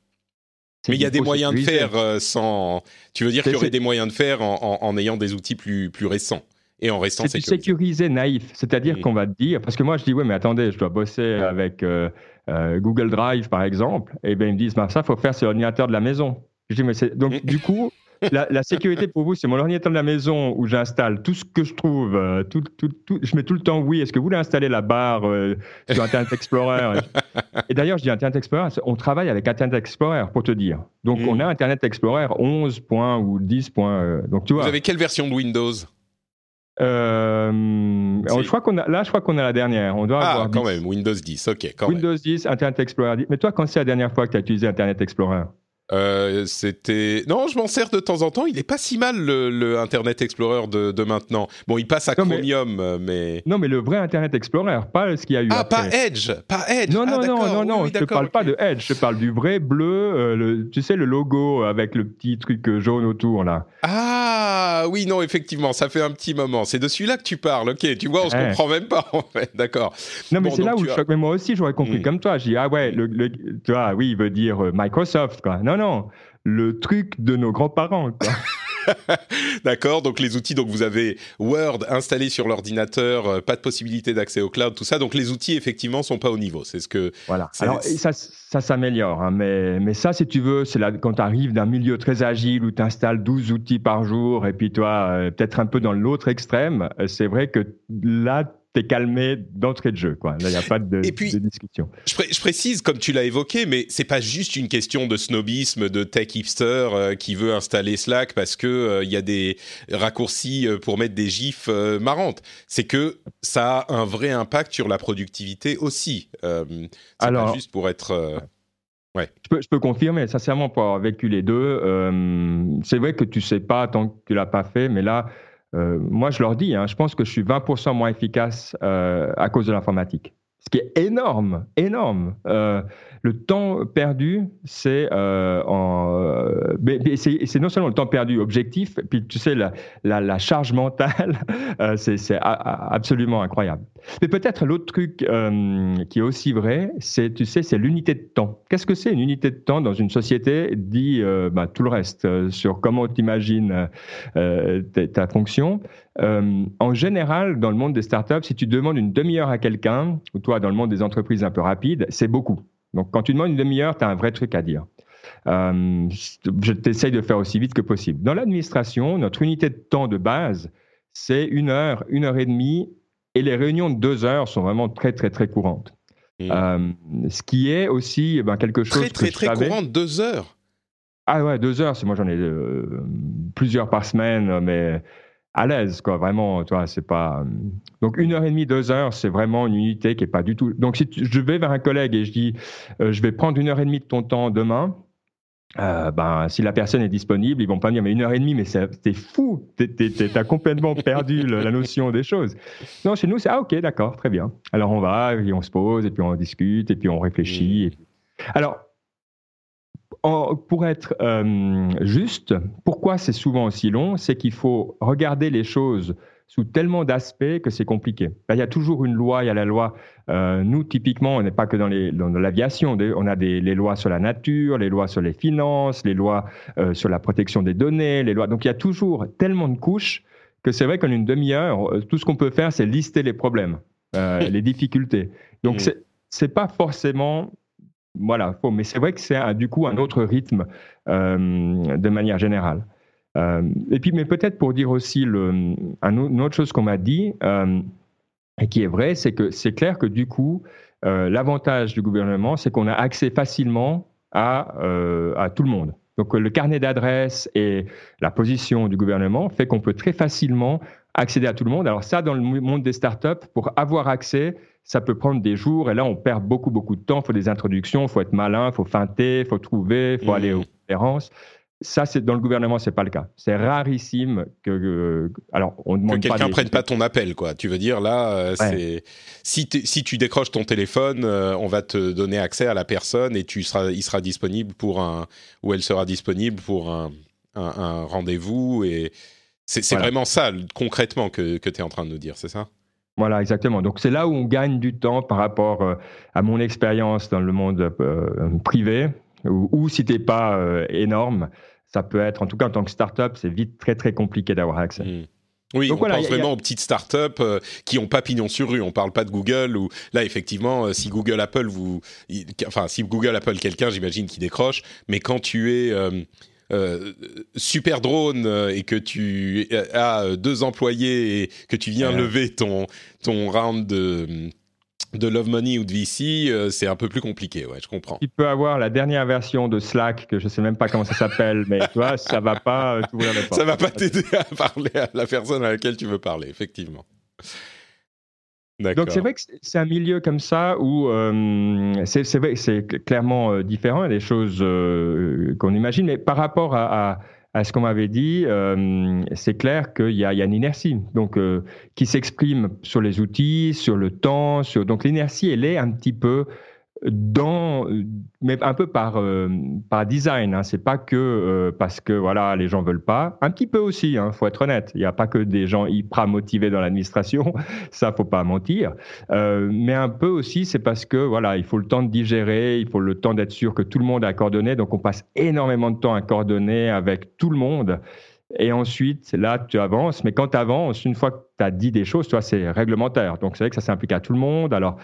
Mais il y a des moyens de faire euh, sans. Tu veux dire qu'il y aurait des moyens de faire en, en, ayant des outils plus, plus récents et en restant sécurisé. sécurisé naïf, c'est-à-dire mmh. qu'on va te dire, parce que moi je dis, ouais, mais attendez, je dois bosser avec euh, euh, Google Drive, par exemple, et bien ils me disent, bah, ça, faut faire sur l'ordinateur de la maison. Je dis, mais. Donc, du coup, [laughs] la, sécurité pour vous, c'est mon ordinateur de la maison où j'installe tout ce que je trouve. Euh, tout, tout, tout, je mets tout le temps oui. Est-ce que vous voulez installer la barre euh, sur Internet Explorer? [laughs] Et d'ailleurs, je dis Internet Explorer, on travaille avec Internet Explorer pour te dire. Donc, on a Internet Explorer 11 points ou 10 points. donc, tu vois. Vous avez quelle version de Windows? Euh, je crois qu'on a, là, je crois qu'on a la dernière. On doit ah, quand même, Windows 10, ok. Quand Windows 10, Internet Explorer 10. Mais toi, quand c'est la dernière fois que tu as utilisé Internet Explorer? Euh, c'était non, je m'en sers de temps en temps. Il est pas si mal le, Internet Explorer de, maintenant. Bon, il passe à Chromium, mais, non, mais le vrai Internet Explorer, pas ce qu'il y a eu. Ah, pas Edge, pas Edge. Non, non, ah, non, non, non. je te parle pas de Edge. Je parle du vrai bleu. Euh, le, tu sais le logo avec le petit truc jaune autour là. Ah oui, non, effectivement, ça fait un petit moment. C'est de celui-là que tu parles. Ok, tu vois, on se comprend même pas [laughs] en fait. D'accord. Non, mais c'est là où je choque. Mais moi aussi, j'aurais compris hmm. comme toi. Je dis ah ouais, le, tu vois, oui, il veut dire euh, Microsoft quoi. Non, non, le truc de nos grands-parents. [laughs] D'accord, donc les outils, donc vous avez Word installé sur l'ordinateur, euh, pas de possibilité d'accès au cloud, tout ça. Donc les outils effectivement sont pas au niveau. C'est ce que. Voilà. Alors ça, ça s'améliore, hein, mais mais ça, si tu veux, c'est quand tu arrives d'un milieu très agile où tu installes 12 outils par jour et puis toi euh, peut-être un peu dans l'autre extrême, euh, c'est vrai que là t'es calmé d'entrée de jeu. Quoi. Là, il n'y a pas de, discussion. Je, précise, comme tu l'as évoqué, mais c'est pas juste une question de snobisme, de tech hipster euh, qui veut installer Slack parce que euh, il y a des raccourcis euh, pour mettre des gifs marrantes. C'est que ça a un vrai impact sur la productivité aussi. pas juste pour être. Ouais. Je, peux, je peux confirmer, sincèrement, pour avoir vécu les deux, c'est vrai que tu sais pas tant que tu l'as pas fait, mais là, euh, moi, je leur dis, hein, je pense que je suis 20% moins efficace euh, à cause de l'informatique. Ce qui est énorme, énorme. Euh, le temps perdu, c'est euh, c'est non seulement le temps perdu objectif, puis tu sais la, charge mentale, [laughs] euh, c'est absolument incroyable. Mais peut-être l'autre truc euh, qui est aussi vrai, c'est tu sais c'est l'unité de temps. Qu'est-ce que c'est une unité de temps dans une société Dit euh, bah, tout le reste sur comment tu imagines ta fonction? en général, dans le monde des startups, si tu demandes une demi-heure à quelqu'un, ou toi dans le monde des entreprises un peu rapides, c'est beaucoup. Donc, quand tu demandes une demi-heure, tu as un vrai truc à dire. Euh, je t'essaye de faire aussi vite que possible. Dans l'administration, notre unité de temps de base, c'est une heure, une heure et demie, et les réunions de deux heures sont vraiment très, très, très courantes. Mmh. ce qui est aussi ben, quelque chose très, très, que très courant, deux heures? Ah ouais, deux heures. Moi, j'en ai plusieurs par semaine, mais à l'aise, quoi. Vraiment, toi, c'est pas. Donc une heure et demie, deux heures, c'est vraiment une unité qui est pas du tout. Donc si je vais vers un collègue et je dis, je vais prendre une heure et demie de ton temps demain, euh, ben, si la personne est disponible, ils vont pas me dire mais une heure et demie, mais c'est fou, t'as complètement perdu la notion des choses. Non, chez nous c'est ah ok d'accord très bien. Alors on va, et on se pose et puis on discute et puis on réfléchit. Alors pour être euh, juste, pourquoi c'est souvent aussi long, c'est qu'il faut regarder les choses sous tellement d'aspects que c'est compliqué. Ben, il y a toujours une loi, il y a la loi. Euh, nous, typiquement, on n'est pas que dans, l'aviation. On a des, les lois sur la nature, les lois sur les finances, les lois euh, sur la protection des données, les lois. Donc, il y a toujours tellement de couches que c'est vrai qu'en une demi-heure, tout ce qu'on peut faire, c'est lister les problèmes, [laughs] les difficultés. Donc, mmh. c'est pas forcément voilà, mais c'est vrai que c'est du coup un autre rythme de manière générale. Euh, et puis, mais peut-être pour dire aussi le, une autre chose qu'on m'a dit, euh, et qui est vrai, c'est que c'est clair que du coup, euh, l'avantage du gouvernement, c'est qu'on a accès facilement à, à tout le monde. Donc le carnet d'adresses et la position du gouvernement fait qu'on peut très facilement accéder à tout le monde. Alors ça, dans le monde des startups, pour avoir accès, ça peut prendre des jours et là, on perd beaucoup, beaucoup de temps. Il faut des introductions, il faut être malin, il faut feinter, il faut trouver, il faut mmh. aller aux conférences. Ça, c'est dans le gouvernement, c'est pas le cas. C'est rarissime que, alors on demande que quelqu'un prenne pas ton appel, quoi. Tu veux dire là, euh, c'est si, si tu décroches ton téléphone, euh, on va te donner accès à la personne et tu seras, il sera disponible pour un ou elle sera disponible pour un, un, rendez-vous et c'est vraiment ça concrètement que, que tu es en train de nous dire, c'est ça? Voilà, exactement. Donc c'est là où on gagne du temps par rapport euh, à mon expérience dans le monde privé, ou, si t'es pas énorme, ça peut être, en tout cas en tant que startup, c'est vite très très compliqué d'avoir accès. Hmm. Oui, on pense vraiment aux petites startups euh, qui ont pas pignon sur rue. On parle pas de Google ou là effectivement, euh, si Google Apple vous, enfin si Google Apple quelqu'un, j'imagine qui décroche. Mais quand tu es euh, super drone et que tu as deux employés et que tu viens lever ton ton round de de Love Money ou de VC, euh, c'est un peu plus compliqué, ouais, je comprends. Tu peux avoir la dernière version de Slack, que je ne sais même pas comment ça s'appelle, mais tu vois, ça va pas euh, t'ouvrir les portes. Ça va pas t'aider à parler à la personne à laquelle tu veux parler, effectivement. Donc c'est vrai que c'est un milieu comme ça où euh, c'est vrai c'est clairement différent, il y a des choses qu'on imagine, mais par rapport à à ce qu'on m'avait dit, euh, c'est clair qu'il y, a une inertie. Donc, euh, qui s'exprime sur les outils, sur le temps. Sur... Donc l'inertie, elle est un petit peu dans, mais un peu par, euh, par design. Hein. C'est pas que euh, parce que voilà les gens veulent pas. Un petit peu aussi, hein, faut être honnête. Il n'y a pas que des gens hyper motivés dans l'administration, [laughs] ça faut pas mentir. Euh, mais un peu aussi, c'est parce que voilà, il faut le temps de digérer, il faut le temps d'être sûr que tout le monde a coordonné. Donc on passe énormément de temps à coordonner avec tout le monde. Et ensuite, là, tu avances. Mais quand tu avances, une fois que tu as dit des choses, toi, c'est réglementaire. Donc, c'est vrai que ça s'implique à tout le monde. Alors,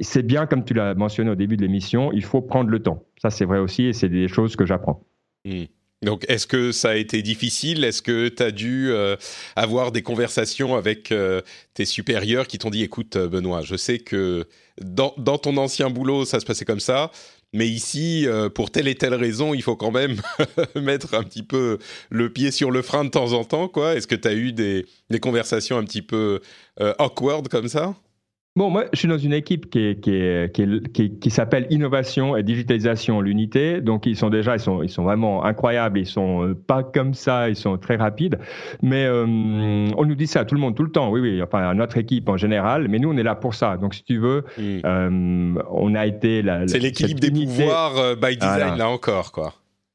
c'est bien, comme tu l'as mentionné au début de l'émission, il faut prendre le temps. Ça, c'est vrai aussi, et c'est des choses que j'apprends. Hmm. Donc, est-ce que ça a été difficile? Est-ce que tu as dû euh, avoir des conversations avec euh, tes supérieurs qui t'ont dit, écoute, euh, Benoît, je sais que dans, ton ancien boulot, ça se passait comme ça, mais ici, pour telle et telle raison, il faut quand même [laughs] mettre un petit peu le pied sur le frein de temps en temps, quoi. Est-ce que tu as eu des, conversations un petit peu awkward comme ça? Bon, moi, je suis dans une équipe qui, qui, qui, qui, s'appelle Innovation et Digitalisation l'unité. Donc, ils sont déjà, ils sont, ils sont vraiment incroyables. Ils sont euh, pas comme ça, ils sont très rapides. Mais euh, on nous dit ça à tout le monde, tout le temps. Oui, oui. Enfin, à notre équipe en général. Mais nous, on est là pour ça. Donc, si tu veux, hmm. euh, on a été la. C'est l'équilibre des pouvoirs by design là encore, quoi.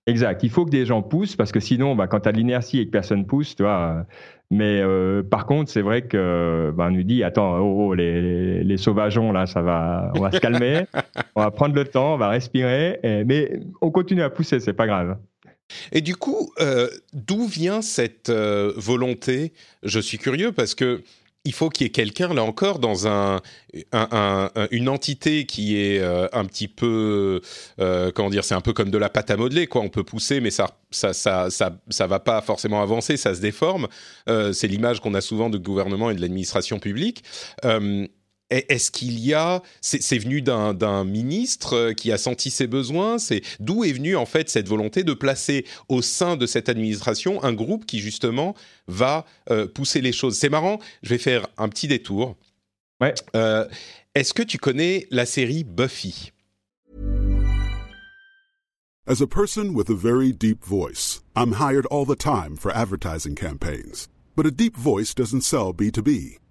Exact. Il faut que des gens poussent parce que sinon, bah, quand tu as l'inertie et que personne pousse, tu vois, mais euh, par contre, c'est vrai que ben, on nous dit attends, oh, oh les, les, sauvageons là, ça va, on va se calmer, [laughs] on va prendre le temps, on va respirer, mais on continue à pousser, c'est pas grave. Et du coup, euh, d'où vient cette euh, volonté? Je suis curieux parce que il faut qu'il y ait quelqu'un, là encore, dans un, une entité qui est euh, un petit peu, euh, comment dire, c'est un peu comme de la pâte à modeler, quoi. On peut pousser, mais ça, ça, ça, ça, ça va pas forcément avancer, ça se déforme. Euh, c'est l'image qu'on a souvent du gouvernement et de l'administration publique. Est-ce qu'il y a, c'est venu d'un ministre qui a senti ses besoins C'est d'où est venue en fait cette volonté de placer au sein de cette administration un groupe qui justement va pousser les choses? C'est marrant. Je vais faire un petit détour. Ouais. est-ce que tu connais la série Buffy? As a person with a very deep voice, I'm hired all the time for advertising campaigns. But a deep voice doesn't sell B2B,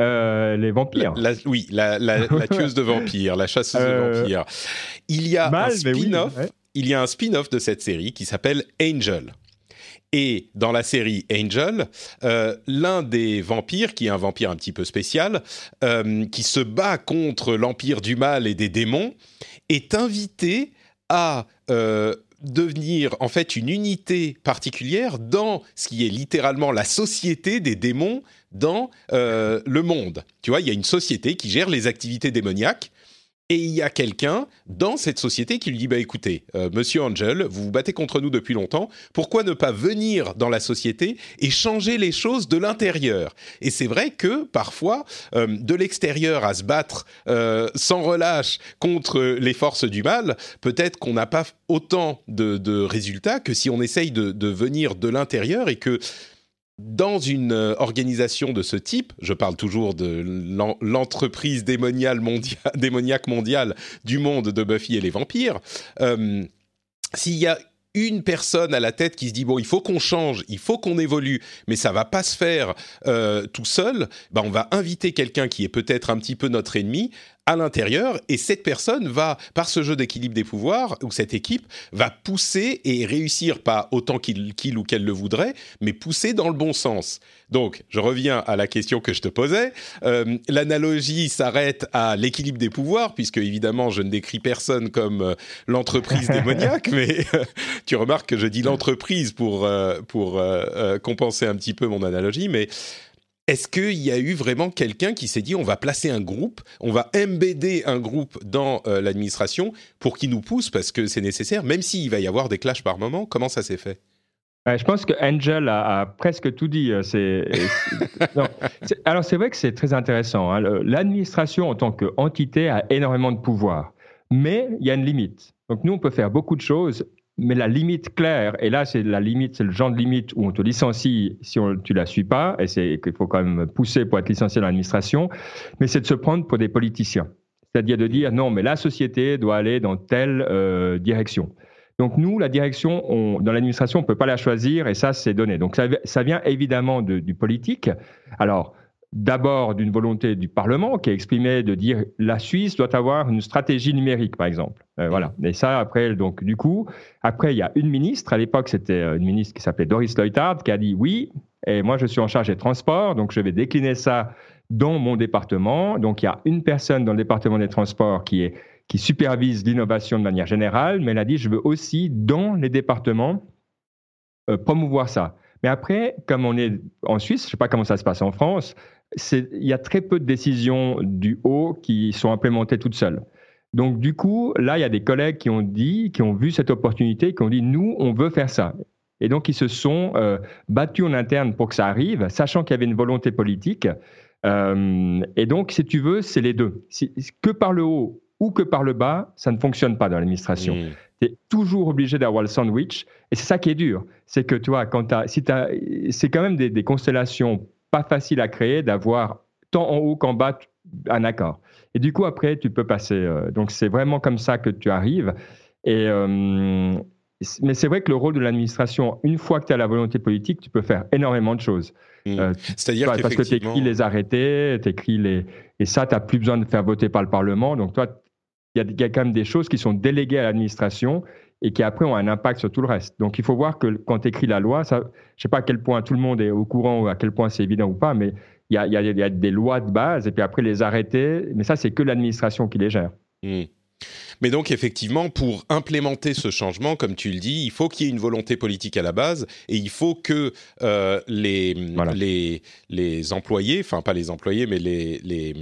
Euh, les vampires. La, oui, la, [laughs] tueuse de vampires, la chasseuse euh... de vampires. Il y a Mal, un spin-off. Oui, ouais. Il y a un spin-off de cette série qui s'appelle Angel. Et dans la série Angel, euh, l'un des vampires, qui est un vampire un petit peu spécial, euh, qui se bat contre l'empire du mal et des démons, est invité à euh, devenir en fait une unité particulière dans ce qui est littéralement la société des démons dans euh, le monde. Tu vois, il y a une société qui gère les activités démoniaques et il y a quelqu'un dans cette société qui lui dit bah écoutez, euh, Monsieur Angel, vous vous battez contre nous depuis longtemps. Pourquoi ne pas venir dans la société et changer les choses de l'intérieur? Et c'est vrai que parfois, euh, de l'extérieur à se battre sans relâche contre les forces du mal, peut-être qu'on n'a pas autant de, résultats que si on essaye de venir de l'intérieur et que dans une euh, organisation de ce type, je parle toujours de l'entreprise [laughs] démoniaque mondiale du monde de Buffy et les vampires, euh, s'il y a une personne à la tête qui se dit bon il faut qu'on change, il faut qu'on évolue, mais ça va pas se faire euh, tout seul, ben on va inviter quelqu'un qui est peut-être un petit peu notre ennemi à l'intérieur et cette personne va, par ce jeu d'équilibre des pouvoirs, ou cette équipe va pousser et réussir, pas autant qu'il ou qu'elle le voudrait, mais pousser dans le bon sens. Donc, je reviens à la question que je te posais. Euh, L'analogie s'arrête à l'équilibre des pouvoirs, puisque évidemment, je ne décris personne comme euh, l'entreprise [laughs] démoniaque, mais euh, tu remarques que je dis l'entreprise pour, pour compenser un petit peu mon analogie, mais est-ce qu'il y a eu vraiment quelqu'un qui s'est dit on va placer un groupe, on va embedder un groupe dans euh, l'administration pour qu'il nous pousse parce que c'est nécessaire, même s'il va y avoir des clashs par moment Comment ça s'est fait? Je pense que Angel a, presque tout dit. Euh, [laughs] alors c'est vrai que c'est très intéressant. Hein. L'administration en tant qu'entité a énormément de pouvoir, mais il y a une limite. Donc nous, on peut faire beaucoup de choses mais la limite claire, et là c'est la limite, c'est le genre de limite où on te licencie si on, tu la suis pas, et c'est qu'il faut quand même pousser pour être licencié dans l'administration, mais c'est de se prendre pour des politiciens. C'est-à-dire de dire non, mais la société doit aller dans telle euh, direction. Donc nous, la direction, on, dans l'administration, on peut pas la choisir, et ça c'est donné. Donc ça, vient évidemment de, du politique. Alors d'abord d'une volonté du Parlement qui a exprimé de dire la Suisse doit avoir une stratégie numérique, par exemple. Euh, voilà. Et ça, après, donc, du coup, après, il y a une ministre, à l'époque, c'était euh, une ministre qui s'appelait Doris Leuthard, qui a dit oui, et moi, je suis en charge des transports, donc je vais décliner ça dans mon département. Donc, il y a une personne dans le département des transports qui est qui supervise l'innovation de manière générale, mais elle a dit, je veux aussi, dans les départements, euh, promouvoir ça. Mais après, comme on est en Suisse, je ne sais pas comment ça se passe en France, il y a très peu de décisions du haut qui sont implémentées toutes seules. Donc du coup, là, il y a des collègues qui ont dit, qui ont vu cette opportunité, qui ont dit, nous, on veut faire ça. Et donc, ils se sont euh, battus en interne pour que ça arrive, sachant qu'il y avait une volonté politique. Euh, et donc, si tu veux, c'est les deux. que par le haut ou que par le bas, ça ne fonctionne pas dans l'administration. Mmh. Tu es toujours obligé d'avoir le sandwich. Et c'est ça qui est dur. C'est que, tu vois, quand si c'est quand même des, des, constellations pas faciles à créer d'avoir tant en haut qu'en bas un accord. Et du coup, après, tu peux passer. Euh, donc, c'est vraiment comme ça que tu arrives. Et, euh, mais c'est vrai que le rôle de l'administration, une fois que tu as la volonté politique, tu peux faire énormément de choses. Mmh. Euh, C'est-à-dire Parce que tu écris les arrêtés, tu écris les... Et ça, tu n'as plus besoin de faire voter par le Parlement. Donc, toi, il y, y, a quand même des choses qui sont déléguées à l'administration et qui après ont un impact sur tout le reste. Donc il faut voir que quand tu écris la loi, ça, je ne sais pas à quel point tout le monde est au courant ou à quel point c'est évident ou pas, mais il y a, y a, des lois de base et puis après les arrêter. Mais ça, c'est que l'administration qui les gère. Mmh. Mais donc effectivement, pour implémenter ce changement, comme tu le dis, il faut qu'il y ait une volonté politique à la base et il faut que euh, les, les, les employés, enfin pas les employés, mais les... les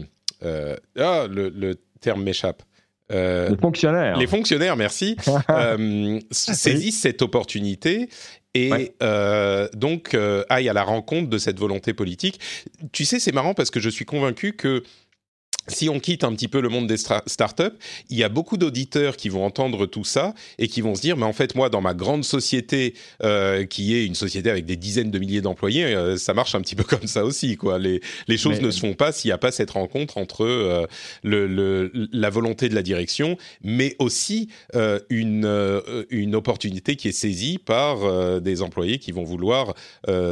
euh, ah, le, le terme m'échappe. Euh, les fonctionnaires. Les fonctionnaires, merci, [laughs] euh, saisissent cette opportunité et euh, donc aillent à la rencontre de cette volonté politique. Tu sais, c'est marrant parce que je suis convaincu que si on quitte un petit peu le monde des startups, il y a beaucoup d'auditeurs qui vont entendre tout ça et qui vont se dire, mais en fait, moi, dans ma grande société, euh, qui est une société avec des dizaines de milliers d'employés, euh, ça marche un petit peu [laughs] comme ça aussi, quoi. Les, les choses ne se font pas s'il n'y a pas cette rencontre entre euh, le, le, la volonté de la direction, mais aussi une, une opportunité qui est saisie par des employés qui vont vouloir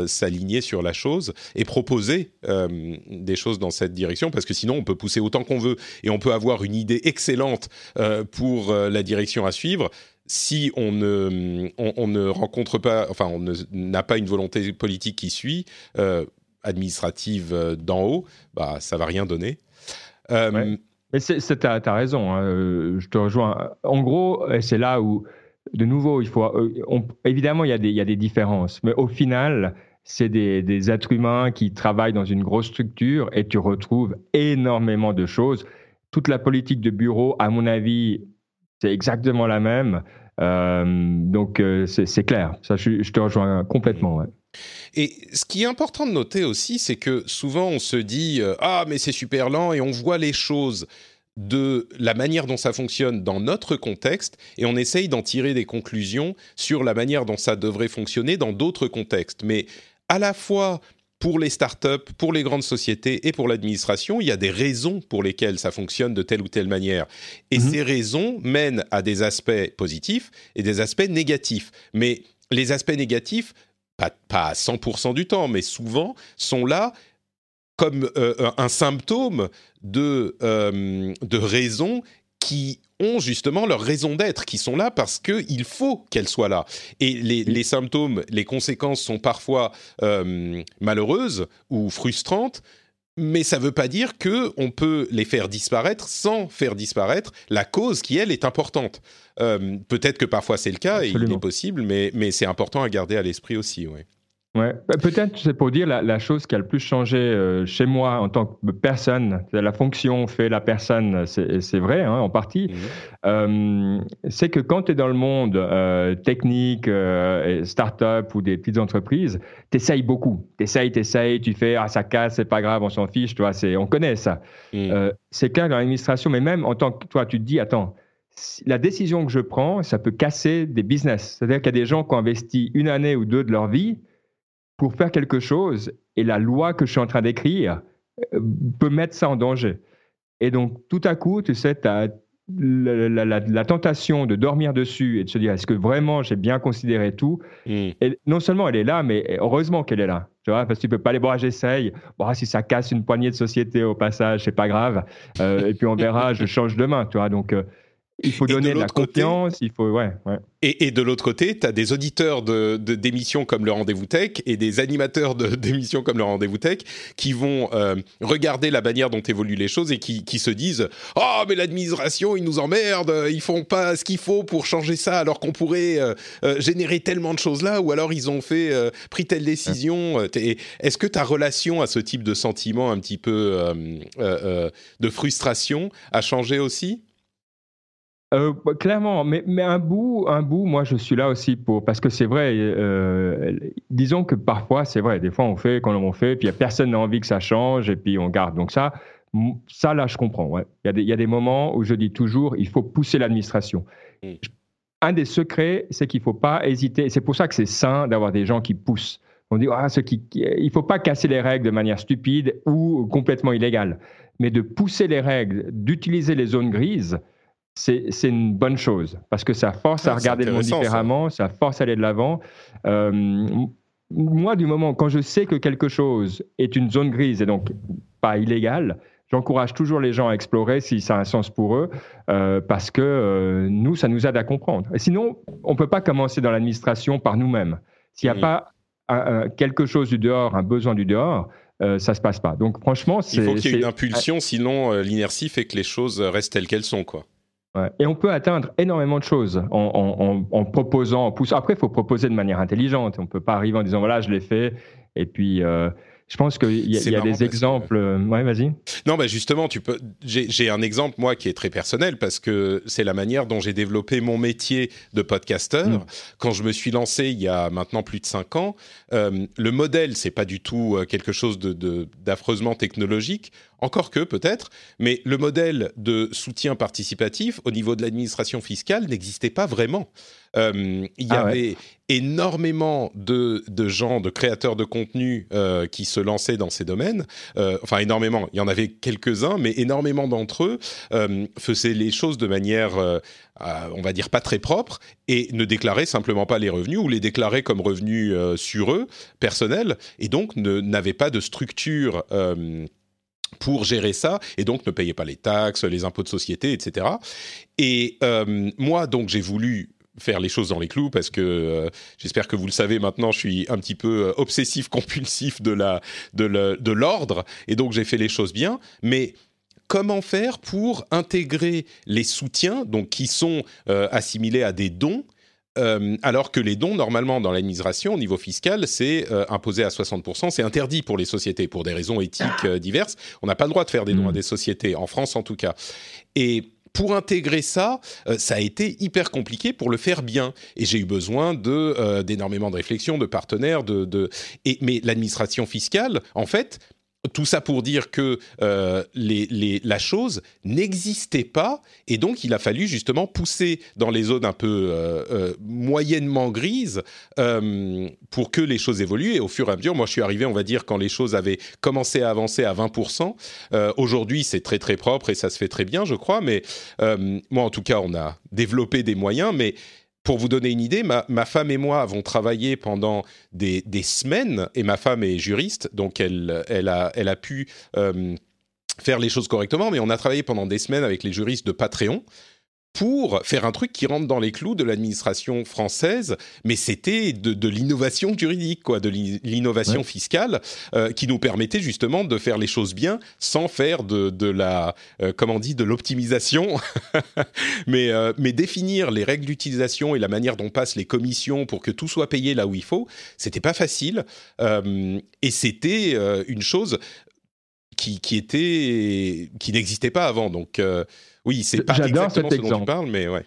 s'aligner sur la chose et proposer des choses dans cette direction, parce que sinon, on peut pousser autant qu'on veut et on peut avoir une idée excellente euh, pour euh, la direction à suivre. Si on ne, on, ne rencontre pas, enfin, on n'a pas une volonté politique qui suit, euh, administrative d'en haut, bah, ça va rien donner. Mais tu as, raison, hein, je te rejoins. En gros, c'est là où, de nouveau, il faut. évidemment, il y a des différences, mais au final, c'est des, êtres humains qui travaillent dans une grosse structure et tu retrouves énormément de choses. Toute la politique de bureau, à mon avis, c'est exactement la même. Euh, donc euh, c'est clair, ça, je, te rejoins complètement. Et ce qui est important de noter aussi, c'est que souvent on se dit euh, ah mais c'est super lent et on voit les choses de la manière dont ça fonctionne dans notre contexte et on essaye d'en tirer des conclusions sur la manière dont ça devrait fonctionner dans d'autres contextes. Mais à la fois pour les startups, pour les grandes sociétés et pour l'administration, il y a des raisons pour lesquelles ça fonctionne de telle ou telle manière. Et mhm. ces raisons mènent à des aspects positifs et des aspects négatifs. Mais les aspects négatifs, pas, à 100% du temps, mais souvent, sont là comme euh, un symptôme de, euh, de raisons qui ont justement leur raison d'être, qui sont là parce qu'il faut qu'elles soient là. Et les, symptômes, les conséquences sont parfois euh, malheureuses ou frustrantes, mais ça ne veut pas dire que on peut les faire disparaître sans faire disparaître la cause qui, elle, est importante. Euh, peut-être que parfois c'est le cas et il est possible, mais, mais c'est important à garder à l'esprit aussi. Ouais, bah, peut-être c'est pour dire la, chose qui a le plus changé euh, chez moi en tant que personne, la fonction fait la personne, c'est vrai hein, en partie. Mhm. Euh, c'est que quand tu es dans le monde euh, technique, start-up ou des petites entreprises, tu essayes beaucoup. Tu essayes, tu essayes, tu fais ah ça casse, c'est pas grave, on s'en fiche, tu vois, on connaît ça. Mhm. c'est clair dans l'administration, mais même en tant que toi, tu te dis attends, la décision que je prends, ça peut casser des business. C'est-à-dire qu'il y a des gens qui ont investi une année ou deux de leur vie pour faire quelque chose et la loi que je suis en train d'écrire euh, peut mettre ça en danger. Et donc, tout à coup, tu sais, tu as la, tentation de dormir dessus et de se dire est-ce que vraiment j'ai bien considéré tout? Hmm. Et non seulement elle est là, mais heureusement qu'elle est là. Tu vois, parce que tu peux pas aller, bon, j'essaye. Bon, si ça casse une poignée de société au passage, c'est pas grave. Euh, et puis on verra, je change demain. Tu vois, donc. Euh, il faut donner de, la confiance, il faut, ouais, ouais. Et, de l'autre côté, tu as des auditeurs de, d'émissions comme le Rendez-vous Tech et des animateurs [laughs] d'émissions comme le Rendez-vous Tech qui vont euh, regarder la manière dont évoluent les choses et qui, qui se disent Oh, mais l'administration, ils nous emmerdent, ils font pas ce qu'il faut pour changer ça alors qu'on pourrait euh, euh, générer tellement de choses là, ou alors ils ont fait, pris telle décision. Est-ce que ta relation à ce type de sentiment un petit peu de frustration a changé aussi? Euh, bah, clairement, mais, mais un bout, un bout, moi je suis là aussi pour parce que c'est vrai. Euh, disons que parfois c'est vrai, des fois on fait quand on fait, puis y a personne n'a envie que ça change et puis on garde. Donc ça, ça là je comprends. Ouais. Il y a des, il y a des moments où je dis toujours, il faut pousser l'administration. Mm. Un des secrets, c'est qu'il faut pas hésiter. C'est pour ça que c'est sain d'avoir des gens qui poussent. On dit, ah, ce qui, il faut pas casser les règles de manière stupide ou complètement illégale, mais de pousser les règles, d'utiliser les zones grises c'est une bonne chose parce que ça force à ah, regarder le monde différemment, ça. force à aller de l'avant. Euh, moi, du moment quand je sais que quelque chose est une zone grise et donc pas illégale, j'encourage toujours les gens à explorer si ça a un sens pour eux euh, parce que euh, nous, ça nous aide à comprendre. Et sinon, on peut pas commencer dans l'administration par nous-mêmes. S'il n'y a pas quelque chose du dehors, un besoin du dehors, euh, ça se passe pas. Donc franchement, il faut qu'il y ait une impulsion, sinon l'inertie fait que les choses restent telles qu'elles sont, quoi. Et on peut atteindre énormément de choses en, proposant, en poussant. Après, il faut proposer de manière intelligente. On ne peut pas arriver en disant voilà, je l'ai fait, et puis euh, je pense qu'il y a, des exemples. Euh, ouais, vas-y. Non, bah justement, tu peux. J'ai un exemple moi qui est très personnel parce que c'est la manière dont j'ai développé mon métier de podcasteur. Mm. Quand je me suis lancé il y a maintenant plus de cinq ans, euh, le modèle c'est pas du tout quelque chose de d'affreusement technologique. Encore que peut-être, mais le modèle de soutien participatif au niveau de l'administration fiscale n'existait pas vraiment. Euh, il y ah avait énormément de, de, gens, de créateurs de contenu euh, qui se lançaient dans ces domaines. Euh, enfin, énormément. Il y en avait quelques-uns, mais énormément d'entre eux faisaient les choses de manière, on va dire, pas très propre et ne déclaraient simplement pas les revenus ou les déclaraient comme revenus sur eux, personnels, et donc n'avaient pas de structure pour gérer ça et donc ne payaient pas les taxes, les impôts de société, etc. Et moi, donc, j'ai voulu faire les choses dans les clous parce que euh, j'espère que vous le savez maintenant, je suis un petit peu euh, obsessif [laughs] compulsif de la de l'ordre et donc j'ai fait les choses bien, mais comment faire pour intégrer les soutiens donc qui sont euh, assimilés à des dons alors que les dons, normalement, dans l'administration, au niveau fiscal, c'est imposé à 60%. C'est interdit pour les sociétés, pour des raisons éthiques diverses. On n'a pas le droit de faire des dons à mmh. des sociétés, en France en tout cas. Et pour intégrer ça, euh, ça a été hyper compliqué pour le faire bien. Et j'ai eu besoin de euh, d'énormément de réflexions, de partenaires, de, de... Et, mais l'administration fiscale, en fait, tout ça pour dire que euh, la chose n'existait pas et donc il a fallu justement pousser dans les zones un peu euh, euh, moyennement grises pour que les choses évoluent. Et au fur et à mesure, moi je suis arrivé on va dire quand les choses avaient commencé à avancer à 20%. Aujourd'hui c'est très très propre et ça se fait très bien je crois. Mais moi en tout cas on a développé des moyens. Mais pour vous donner une idée, ma, femme et moi avons travaillé pendant des, semaines, et ma femme est juriste, donc elle, a pu euh, faire les choses correctement, mais on a travaillé pendant des semaines avec les juristes de Patreon pour faire un truc qui rentre dans les clous de l'administration française, mais c'était de, l'innovation juridique, quoi, de l'innovation fiscale, euh, qui nous permettait justement de faire les choses bien sans faire de, la, euh, comment on dit, de l'optimisation, [laughs] mais, euh, mais définir les règles d'utilisation et la manière dont passent les commissions pour que tout soit payé là où il faut, c'était pas facile, et c'était une chose qui, qui était, qui n'existait pas avant, donc oui, c'est pas J'adore cet exemple. dont tu parles, mais ouais.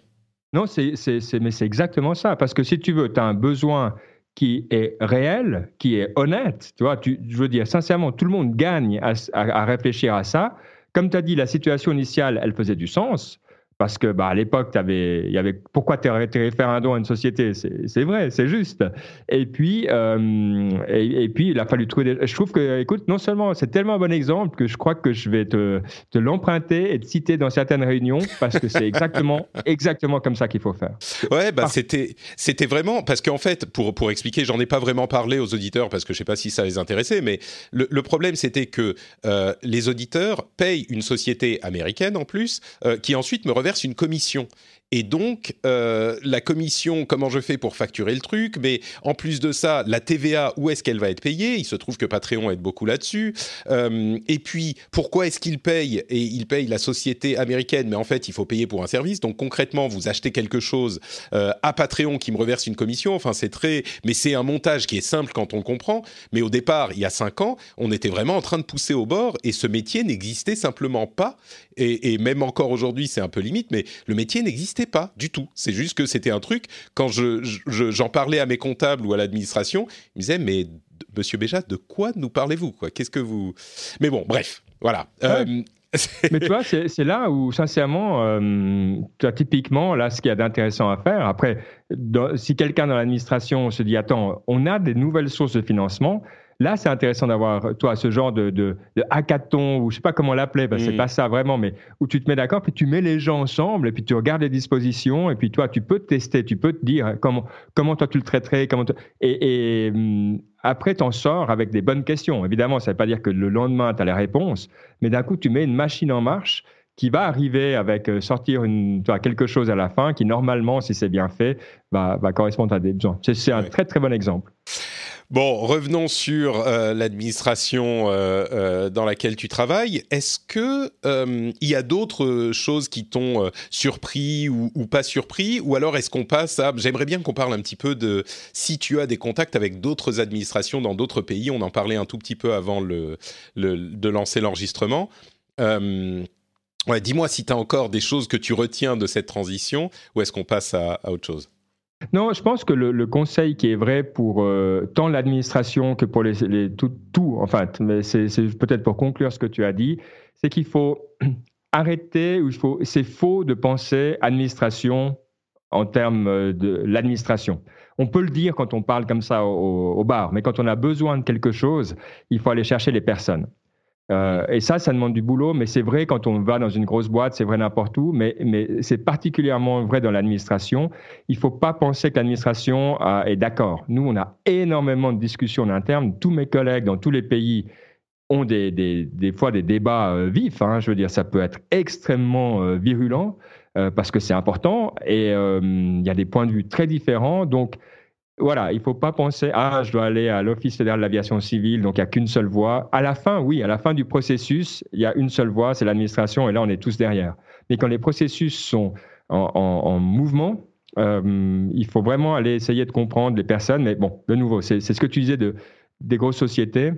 Non, c'est, mais c'est exactement ça. Parce que si tu veux, tu as un besoin qui est réel, qui est honnête. Tu vois, tu, je veux dire, sincèrement, tout le monde gagne à, à réfléchir à ça. Comme tu as dit, la situation initiale, elle faisait du sens parce que bah, à l'époque, il y avait pourquoi tu faire un don à une société? C'est vrai, c'est juste. Et puis, euh, et, puis, il a fallu trouver. Des... Je trouve que, écoute, non seulement c'est tellement un bon exemple que je crois que je vais te, te l'emprunter et te citer dans certaines réunions parce que c'est exactement, [laughs] exactement comme ça qu'il faut faire. Ouais, bah, c'était, c'était vraiment parce qu'en fait, pour, pour expliquer, j'en ai pas vraiment parlé aux auditeurs parce que je sais pas si ça les intéressait, mais le, le problème c'était que euh, les auditeurs payent une société américaine en plus euh, qui ensuite me reverse une commission. Et donc, euh, la commission, comment je fais pour facturer le truc? Mais en plus de ça, la TVA, où est-ce qu'elle va être payée? Il se trouve que Patreon aide beaucoup là-dessus. Euh, et puis, pourquoi est-ce qu'il paye? Et il paye la société américaine, mais en fait, il faut payer pour un service. Donc, concrètement, vous achetez quelque chose euh, à Patreon qui me reverse une commission. Enfin, c'est très... Mais c'est un montage qui est simple quand on le comprend. Mais au départ, il y a cinq ans, on était vraiment en train de pousser au bord et ce métier n'existait simplement pas. Et, et même encore aujourd'hui, c'est un peu limite mais le métier n'existait pas du tout. C'est juste que c'était un truc. Quand je, j'en parlais à mes comptables ou à l'administration, ils me disaient mais Monsieur Béja, de quoi nous parlez-vous quoi? Qu'est-ce que vous? Mais bon, bref, voilà. Euh, mais tu vois, c'est là où, sincèrement, euh, tu as typiquement, là, ce qu'il y a d'intéressant à faire. Après, si quelqu'un dans l'administration se dit, attends, on a des nouvelles sources de financement, Là, c'est intéressant d'avoir, toi, ce genre de, de, hackathon, ou je sais pas comment l'appeler, parce que c'est mm. pas ça vraiment, mais où tu te mets d'accord, puis tu mets les gens ensemble, et puis tu regardes les dispositions, et puis toi, tu peux tester, tu peux te dire comment, comment toi tu le traiterais, comment et, et hum, après, tu en sors avec des bonnes questions. Évidemment, ça ne veut pas dire que le lendemain, tu as les réponses, mais d'un coup, tu mets une machine en marche qui va arriver avec euh, sortir une, quelque chose à la fin qui, normalement, si c'est bien fait, va, va correspondre à des besoins. C'est un très, très bon exemple. Bon, revenons sur euh, l'administration euh, euh, dans laquelle tu travailles. Est-ce que il y a d'autres choses qui t'ont surpris ou, pas surpris, ou alors est-ce qu'on passe à J'aimerais bien qu'on parle un petit peu de si tu as des contacts avec d'autres administrations dans d'autres pays. On en parlait un tout petit peu avant le, de lancer l'enregistrement. Ouais, dis-moi si tu as encore des choses que tu retiens de cette transition, ou est-ce qu'on passe à autre chose? Non, je pense que le, conseil qui est vrai pour euh, tant l'administration que pour les, tout, tout, enfin, mais c'est peut-être pour conclure ce que tu as dit, c'est qu'il faut [clears throat] arrêter, ou il faut, c'est faux de penser administration en termes euh, de l'administration. On peut le dire quand on parle comme ça au bar, mais quand on a besoin de quelque chose, il faut aller chercher les personnes. Euh, et ça, ça demande du boulot, mais c'est vrai quand on va dans une grosse boîte, c'est vrai n'importe où, mais, mais c'est particulièrement vrai dans l'administration. Il ne faut pas penser que l'administration euh, est d'accord. Nous, on a énormément de discussions en interne. Tous mes collègues dans tous les pays ont des, des, des fois des débats euh, vifs. Hein. Je veux dire, ça peut être extrêmement virulent parce que c'est important et il y a des points de vue très différents. Donc, voilà, il ne faut pas penser ah je dois aller à l'office fédéral de l'aviation civile donc il n'y a qu'une seule voie. À la fin, oui, à la fin du processus, il y a une seule voie, c'est l'administration et là on est tous derrière. Mais quand les processus sont en, mouvement, euh, il faut vraiment aller essayer de comprendre les personnes. Mais bon, de nouveau, c'est ce que tu disais de des grosses sociétés.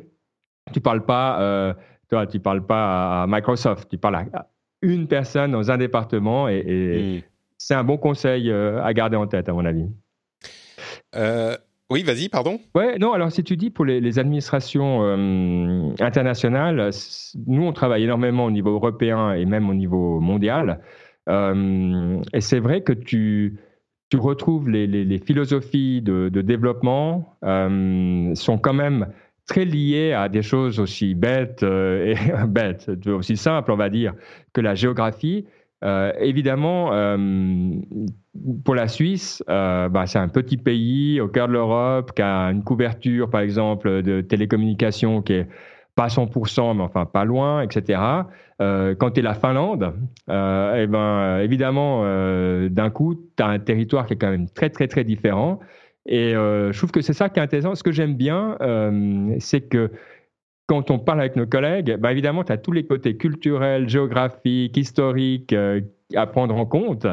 Tu parles pas, euh, toi, tu parles pas à Microsoft, tu parles à une personne dans un département et, hmm. c'est un bon conseil euh, à garder en tête à mon avis. Euh, oui, vas-y, pardon. Ouais, non, alors si tu dis pour les, administrations euh, internationales, nous, on travaille énormément au niveau européen et même au niveau mondial. Euh, et c'est vrai que tu, tu retrouves les, philosophies de, développement sont quand même très liées à des choses aussi bêtes et [laughs] bêtes, [laughs] aussi simples, on va dire, que la géographie. Euh, évidemment, euh, pour la Suisse, euh, bah, c'est un petit pays au cœur de l'Europe qui a une couverture, par exemple, de télécommunications qui est pas 100%, mais enfin pas loin, etc. quand tu es la Finlande, eh ben, évidemment, d'un coup, tu as un territoire qui est quand même très, très, très différent. Et je trouve que c'est ça qui est intéressant. Ce que j'aime bien, c'est que quand on parle avec nos collègues, bah évidemment, tu as tous les côtés culturels, géographiques, historiques euh, à prendre en compte.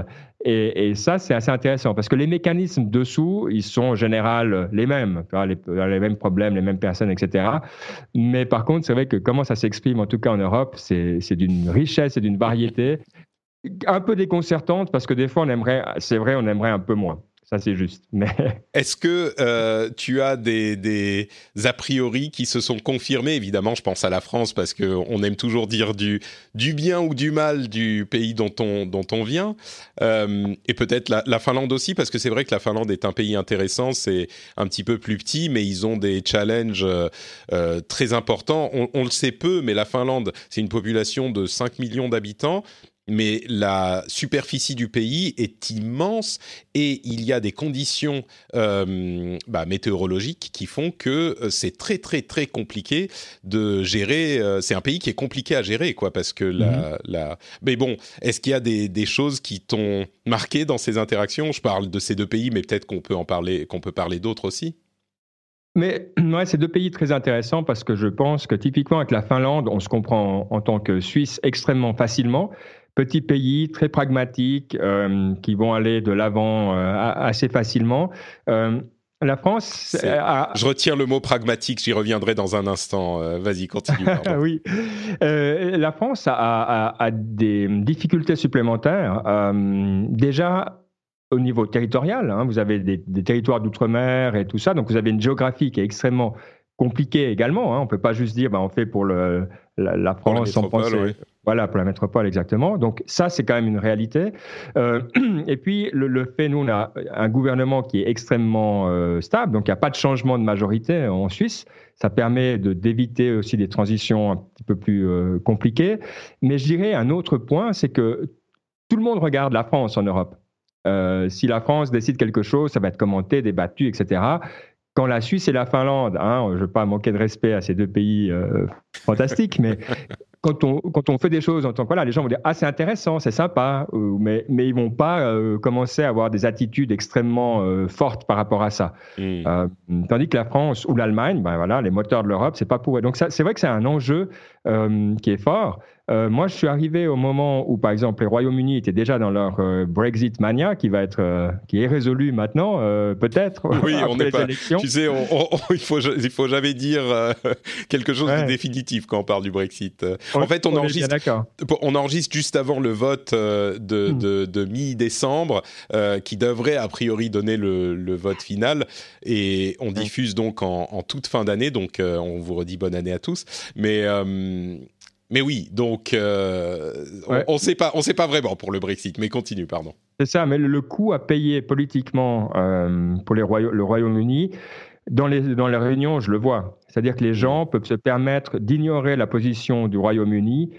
Et, ça, c'est assez intéressant parce que les mécanismes dessous, ils sont en général les mêmes, les, les mêmes problèmes, les mêmes personnes, etc. Mais par contre, c'est vrai que comment ça s'exprime, en tout cas en Europe, c'est d'une richesse et d'une variété un peu déconcertante parce que des fois, on aimerait, c'est vrai, on aimerait un peu moins. C'est juste. [laughs] Mais... Est-ce que euh, tu as des, a priori qui se sont confirmés? Évidemment, je pense à la France parce qu'on aime toujours dire du, bien ou du mal du pays dont on, dont on vient. Euh, et peut-être la, Finlande aussi, parce que c'est vrai que la Finlande est un pays intéressant. C'est un petit peu plus petit, mais ils ont des challenges euh, très importants. On, on, le sait peu, mais la Finlande, c'est une population de 5 millions d'habitants mais la superficie du pays est immense et il y a des conditions euh, bah, météorologiques qui font que euh, c'est très très très compliqué de gérer. Euh, c'est un pays qui est compliqué à gérer, quoi, parce que la, mhm. Mais bon, est-ce qu'il y a des, des choses qui t'ont marqué dans ces interactions? Je parle de ces deux pays, mais peut-être qu'on peut en parler, qu'on peut parler d'autres aussi. Mais [clears throat] ouais, c'est deux pays très intéressants parce que je pense que typiquement avec la Finlande, on se comprend en tant que Suisse extrêmement facilement petits pays très pragmatiques euh, qui vont aller de l'avant euh, assez facilement. Euh, La France Je retiens le mot pragmatique, j'y reviendrai dans un instant. Vas-y, continue. [laughs] oui. la France a, des difficultés supplémentaires. déjà, au niveau territorial, hein, vous avez des, territoires d'outre-mer et tout ça, donc vous avez une géographie qui est extrêmement compliquée également. Hein. On ne peut pas juste dire, bah, on fait pour le, la, France sans penser. Voilà, pour la métropole, exactement. Donc ça, c'est quand même une réalité. Euh, [clears throat] et puis, le, fait, nous, on a un gouvernement qui est extrêmement euh, stable, donc il n'y a pas de changement de majorité en Suisse. Ça permet d'éviter aussi des transitions un petit peu plus euh, compliquées. Mais je dirais un autre point, c'est que tout le monde regarde la France en Europe. Si la France décide quelque chose, ça va être commenté, débattu, etc. Quand la Suisse et la Finlande, hein, je ne veux pas manquer de respect à ces deux pays fantastiques, mais [laughs] quand on, quand on fait des choses en tant que voilà, les gens vont dire ah c'est intéressant, c'est sympa, euh, mais mais ils vont pas euh, commencer à avoir des attitudes extrêmement euh, fortes par rapport à ça. Hmm. tandis que la France ou l'Allemagne, ben voilà, les moteurs de l'Europe, c'est pas pour eux. Donc c'est vrai que c'est un enjeu qui est fort. moi, je suis arrivé au moment où, par exemple, les Royaume-Uni étaient déjà dans leur Brexit mania, qui va être, qui est résolu maintenant, peut-être. Oui, [laughs] on n'est pas. Élections. Tu sais, il faut, il faut jamais dire [laughs] quelque chose de définitif quand on parle du Brexit en fait, on, enregistre, on enregistre juste avant le vote euh, hmm. de, mi-décembre, euh, qui devrait a priori donner le, vote final, et on diffuse donc en, toute fin d'année. Donc, euh, on vous redit bonne année à tous. Mais mais oui, donc on ne sait pas, on sait pas vraiment pour le Brexit. Mais continue, pardon. C'est ça, mais le coût à payer politiquement pour les le Royaume-Uni dans les, dans les réunions, je le vois. C'est-à-dire que les gens peuvent se permettre d'ignorer la position du Royaume-Uni,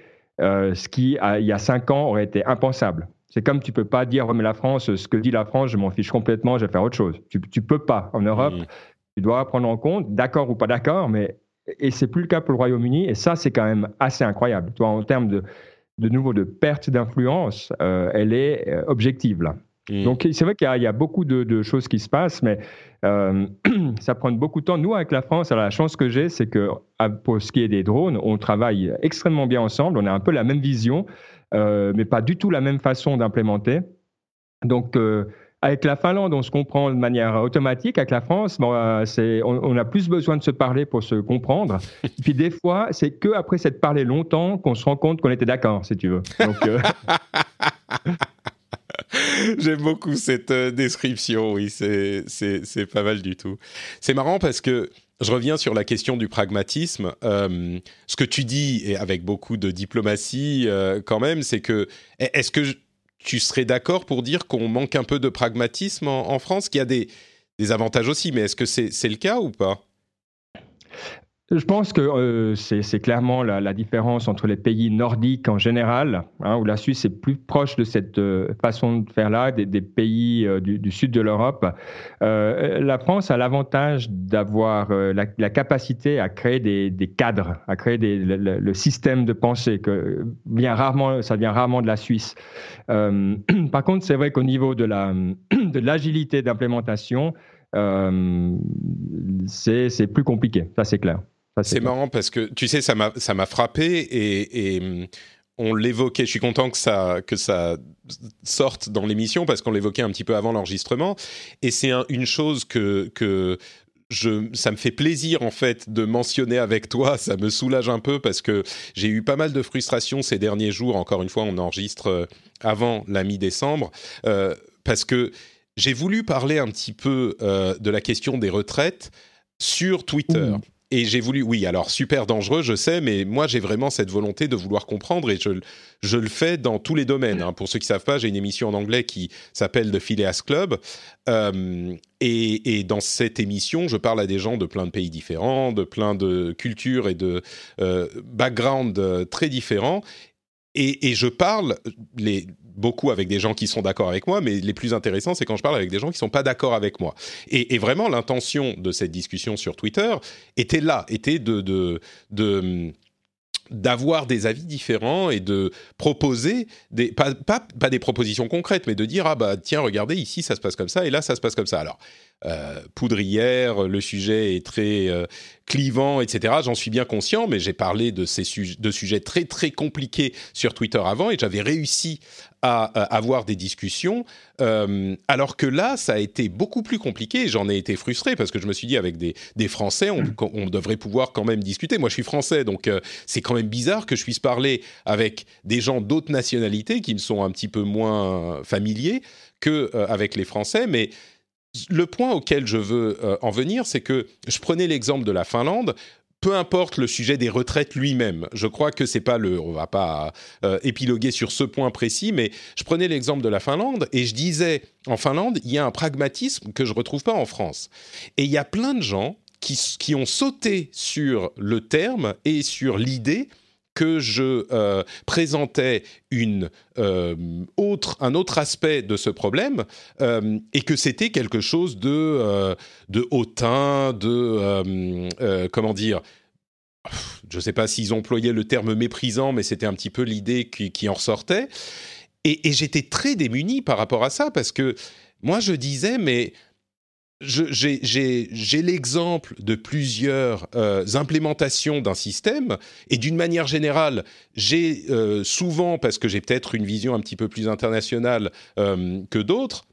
euh, ce qui, il y a cinq ans, aurait été impensable. C'est comme tu peux pas dire, mais la France, ce que dit la France, je m'en fiche complètement, je vais faire autre chose. Tu, tu peux pas. En Europe, tu dois prendre en compte, d'accord ou pas d'accord, mais et c'est plus le cas pour le Royaume-Uni. Et ça, c'est quand même assez incroyable. Toi, en termes de, de nouveau de perte d'influence, euh, elle est euh, objective là. Mm. Donc c'est vrai qu'il y, a beaucoup de, choses qui se passent, mais euh, [clears throat] ça prend beaucoup de temps. Nous, avec la France, alors la chance que j'ai, c'est que pour ce qui est des drones, on travaille extrêmement bien ensemble. On a un peu la même vision, euh, mais pas du tout la même façon d'implémenter. Donc avec la Finlande, on se comprend de manière automatique. Avec la France, bon, on, a plus besoin de se parler pour se comprendre. [laughs] puis des fois, c'est que après s'être parlé longtemps qu'on se rend compte qu'on était d'accord, si tu veux. Donc, [laughs] J'aime beaucoup cette euh, description, oui, c'est pas mal du tout. C'est marrant parce que je reviens sur la question du pragmatisme. Euh, ce que tu dis, et avec beaucoup de diplomatie euh, quand même, c'est que est-ce que tu serais d'accord pour dire qu'on manque un peu de pragmatisme en, France, qu'il y a des, des avantages aussi, mais est-ce que c'est le cas ou pas? Je pense que euh, c'est clairement la, différence entre les pays nordiques en général, hein, où la Suisse est plus proche de cette euh, façon de faire là, des, pays euh, du, sud de l'Europe. la France a l'avantage d'avoir la, capacité à créer des, cadres, à créer le, système de pensée que vient rarement, ça vient rarement de la Suisse. [clears throat] par contre, c'est vrai qu'au niveau de [clears throat] l'agilité d'implémentation, c'est plus compliqué, ça c'est clair. C'est marrant parce que tu sais, ça m'a frappé et, hum, on l'évoquait. Je suis content que ça, que ça sorte dans l'émission parce qu'on l'évoquait un petit peu avant l'enregistrement. Et c'est une chose que, que je, ça me fait plaisir en fait de mentionner avec toi. Ça me soulage un peu parce que j'ai eu pas mal de frustration ces derniers jours. Encore une fois, on enregistre euh, avant la mi-décembre euh, parce que j'ai voulu parler un petit peu euh, de la question des retraites sur Twitter. Et j'ai voulu, oui, alors super dangereux, je sais, mais moi j'ai vraiment cette volonté de vouloir comprendre et je, le fais dans tous les domaines. Hein. Pour ceux qui ne savent pas, j'ai une émission en anglais qui s'appelle The Phileas Club. Euh, et, dans cette émission, je parle à des gens de plein de pays différents, de plein de cultures et de euh, backgrounds euh, très différents. Et, je parle, beaucoup avec des gens qui sont d'accord avec moi, mais les plus intéressants, c'est quand je parle avec des gens qui sont pas d'accord avec moi. Et, vraiment, l'intention de cette discussion sur Twitter était là, était de d'avoir des avis différents et de proposer des pas, pas, pas, des propositions concrètes mais de dire ah bah tiens regardez ici ça se passe comme ça et là ça se passe comme ça alors poudrière, le sujet est très clivant, etc. J'en suis bien conscient, mais j'ai parlé de ces de sujets très très compliqués sur Twitter avant et j'avais réussi à, avoir des discussions, euh, alors que là, ça a été beaucoup plus compliqué. J'en ai été frustré parce que je me suis dit avec des, Français, mm. on, devrait pouvoir quand même discuter. Moi, je suis français, donc euh, c'est quand même bizarre que je puisse parler avec des gens d'autres nationalités qui me sont un petit peu moins familiers que euh, avec les Français, mais le point auquel je veux en venir, c'est que je prenais l'exemple de la Finlande peu importe le sujet des retraites lui-même. Je crois que c'est pas le, on va pas euh, épiloguer sur ce point précis, mais je prenais l'exemple de la Finlande et je disais en Finlande, il y a un pragmatisme que je retrouve pas en France. Et il y a plein de gens qui, qui ont sauté sur le terme et sur l'idée que je euh, présentais une, euh, autre, un autre aspect de ce problème euh, et que c'était quelque chose de, hautain, de... comment dire je ne sais pas s'ils employaient le terme méprisant, mais c'était un petit peu l'idée qui, en ressortait. Et, et j'étais très démuni par rapport à ça, parce que moi je disais, mais j'ai l'exemple de plusieurs euh, implémentations d'un système et d'une manière générale, j'ai euh, souvent, parce que j'ai peut-être une vision un petit peu plus internationale euh, que d'autres,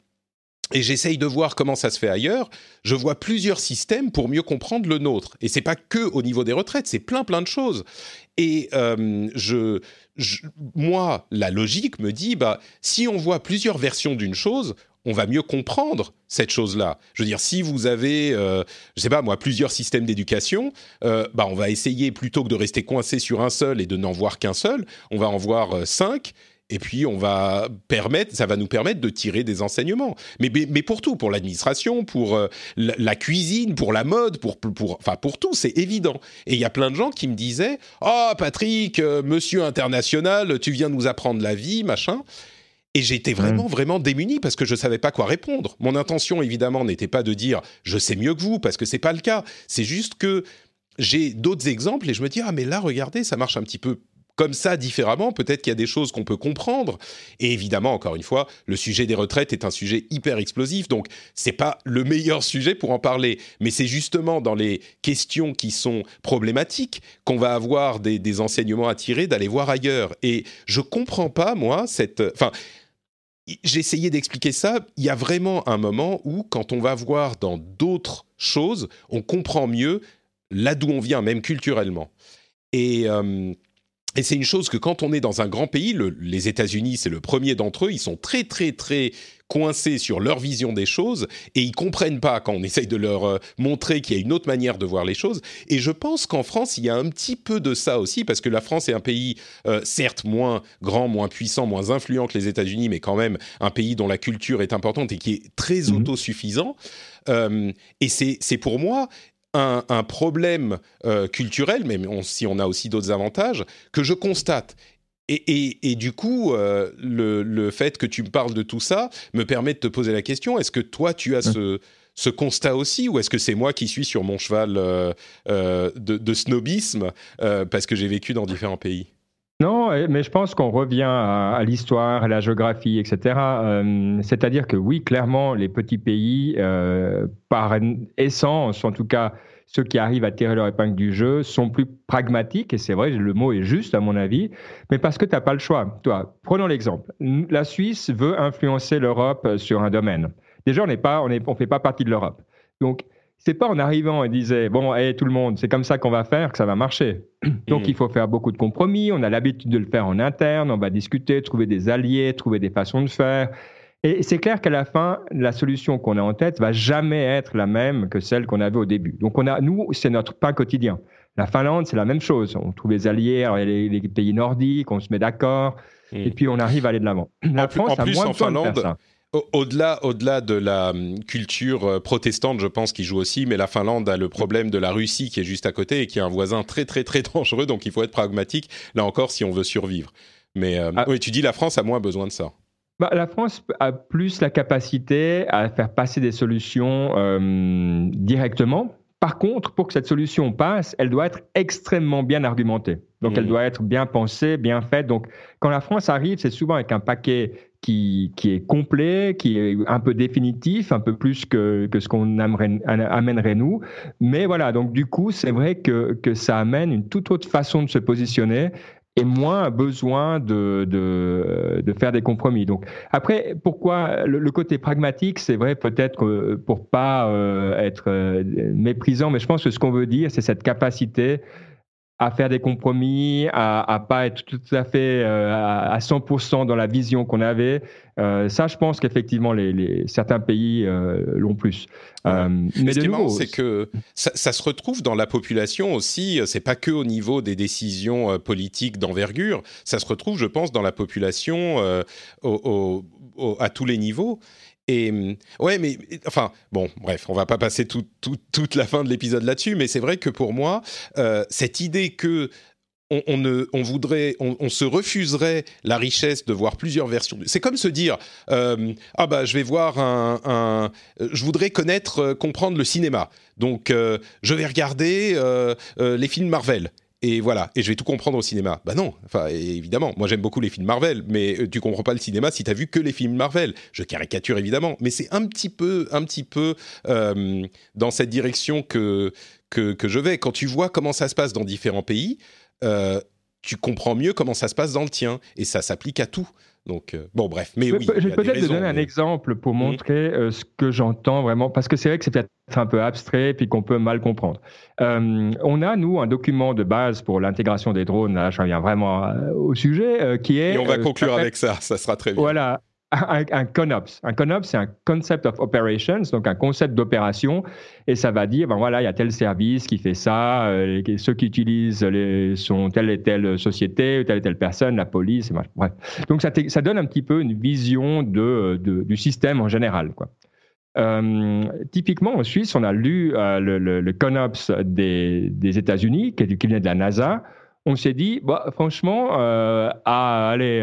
et j'essaye de voir comment ça se fait ailleurs, je vois plusieurs systèmes pour mieux comprendre le nôtre. Et c'est pas que au niveau des retraites, c'est plein plein de choses. Et moi, la logique me dit, bah, si on voit plusieurs versions d'une chose, on va mieux comprendre cette chose-là. Je veux dire, si vous avez, euh, je sais pas moi, plusieurs systèmes d'éducation, euh, bah on va essayer plutôt que de rester coincé sur un seul et de n'en voir qu'un seul, on va en voir euh, cinq. Et puis on va permettre, ça va nous permettre de tirer des enseignements. Mais, mais, pour tout, pour l'administration, pour la, cuisine, pour la mode, pour, pour, enfin pour tout, c'est évident. Et il y a plein de gens qui me disaient, oh Patrick, Monsieur international, tu viens nous apprendre la vie, machin. Et j'étais vraiment, vraiment démuni parce que je ne savais pas quoi répondre. Mon intention, évidemment, n'était pas de dire je sais mieux que vous, parce que c'est pas le cas. C'est juste que j'ai d'autres exemples et je me dis ah mais là regardez ça marche un petit peu comme ça différemment. Peut-être qu'il y a des choses qu'on peut comprendre. Et évidemment, encore une fois, le sujet des retraites est un sujet hyper explosif, donc c'est pas le meilleur sujet pour en parler. Mais c'est justement dans les questions qui sont problématiques qu'on va avoir des, des enseignements à tirer, d'aller voir ailleurs. Et je comprends pas moi cette, enfin j'ai essayé d'expliquer ça. Il y a vraiment un moment où, quand on va voir dans d'autres choses, on comprend mieux là d'où on vient, même culturellement. Et, euh, et c'est une chose que quand on est dans un grand pays, les États-Unis, c'est le premier d'entre eux, ils sont très très très coincés sur leur vision des choses et ils comprennent pas quand on essaye de leur euh, montrer qu'il y a une autre manière de voir les choses. Et je pense qu'en France, il y a un petit peu de ça aussi parce que la France est un pays euh, certes moins grand, moins puissant, moins influent que les États-Unis, mais quand même un pays dont la culture est importante et qui est très mmh autosuffisant. Euh, et c'est pour moi un, problème culturel, mais si on a aussi d'autres avantages, que je constate. Et, du coup, euh, le, fait que tu me parles de tout ça me permet de te poser la question est-ce que toi, tu as ce, constat aussi, ou est-ce que c'est moi qui suis sur mon cheval euh, euh, de, snobisme parce que j'ai vécu dans différents pays? Non, mais je pense qu'on revient à, l'histoire, à la géographie, etc. C'est-à-dire que oui, clairement, les petits pays, par essence, en tout cas, ceux qui arrivent à tirer leur épingle du jeu sont plus pragmatiques, et c'est vrai, le mot est juste à mon avis, mais parce que tu n'as pas le choix. Toi, prenons l'exemple. La Suisse veut influencer l'Europe sur un domaine. Déjà, on n'est pas, on ne on fait pas partie de l'Europe. Donc, c'est pas en arrivant et disait bon, hey, tout le monde, c'est comme ça qu'on va faire que ça va marcher. [clears throat] Donc, il faut faire beaucoup de compromis. On a l'habitude de le faire en interne. On va discuter, trouver des alliés, trouver des façons de faire. Et c'est clair qu'à la fin, la solution qu'on a en tête va jamais être la même que celle qu'on avait au début. Donc on a, nous, c'est notre pain quotidien. La Finlande, c'est la même chose. On trouve les alliés, a les, pays nordiques, on se met d'accord, hmm. et puis on arrive à aller de l'avant. La France a moins en Finlande, de faire ça. Au-delà, au-delà de la hum, culture euh, protestante, je pense qu'il joue aussi, mais la Finlande a le problème de la Russie qui est juste à côté et qui est un voisin très très très [laughs] dangereux, donc il faut être pragmatique, là encore, si on veut survivre. Mais euh, ah. oui, tu dis la France a moins besoin de ça. Bah, la France a plus la capacité à faire passer des solutions euh, directement. Par contre, pour que cette solution passe, elle doit être extrêmement bien argumentée. Donc, elle mmh. doit être bien pensée, bien faite. Donc, quand la France arrive, c'est souvent avec un paquet qui, qui est complet, qui est un peu définitif, un peu plus que, que ce qu'on amènerait nous. Mais voilà, donc du coup, c'est vrai que, que ça amène une toute autre façon de se positionner et moins besoin de, de, de, faire des compromis. Donc après, pourquoi le, côté pragmatique, c'est vrai peut-être pour pas euh, être euh, méprisant, mais je pense que ce qu'on veut dire, c'est cette capacité à faire des compromis, à, à pas être tout à fait euh, à 100% dans la vision qu'on avait. Euh, ça, je pense qu'effectivement, les, les, certains pays euh, l'ont plus. Mais ce qui est marrant, c'est que ça, ça, se retrouve dans la population aussi. C'est pas que au niveau des décisions politiques d'envergure. Ça se retrouve, je pense, dans la population au, au, à tous les niveaux. Et mm, ouais, mais enfin, bon, bref, on va pas passer toute la fin de l'épisode là-dessus, mais c'est vrai que pour moi, euh, cette idée que on, ne, voudrait, on, se refuserait la richesse de voir plusieurs versions. C'est comme se dire, euh, ah bah je vais voir un, je voudrais connaître, euh, comprendre le cinéma, donc je vais regarder les films Marvel et voilà, et je vais tout comprendre au cinéma. Bah non, enfin évidemment, moi j'aime beaucoup les films Marvel, mais euh, tu comprends pas le cinéma si tu as vu que les films Marvel. Je caricature évidemment, mais c'est un petit peu, un petit peu euh, dans cette direction que, que, que je vais. Quand tu vois comment ça se passe dans différents pays, euh, tu comprends mieux comment ça se passe dans le tien, et ça s'applique à tout. Donc, euh, bon, bref. Mais oui. Je vais peut-être te donner un exemple pour mhm. montrer euh, ce que j'entends vraiment, parce que c'est vrai que c'est peut-être un peu abstrait puis qu'on peut mal comprendre. Euh, on a, nous, un document de base pour l'intégration des drones, là, je reviens vraiment au sujet, qui est. Et on va conclure avec ça, ça sera très bien. Voilà, un, CONOPS. Un CONOPS, c'est un Concept of Operations, donc un concept d'opération, et ça va dire, ben voilà, il y a tel service qui fait ça, euh, ceux qui utilisent sont telle et telle société, telle et telle personne, la police, bref. Donc ça, donne un petit peu une vision de, du système en général, quoi. Euh, typiquement, en Suisse, on a lu euh, le, CONOPS des, des États-Unis, qui, qui vient de la NASA, on s'est dit, bah, franchement, euh, à aller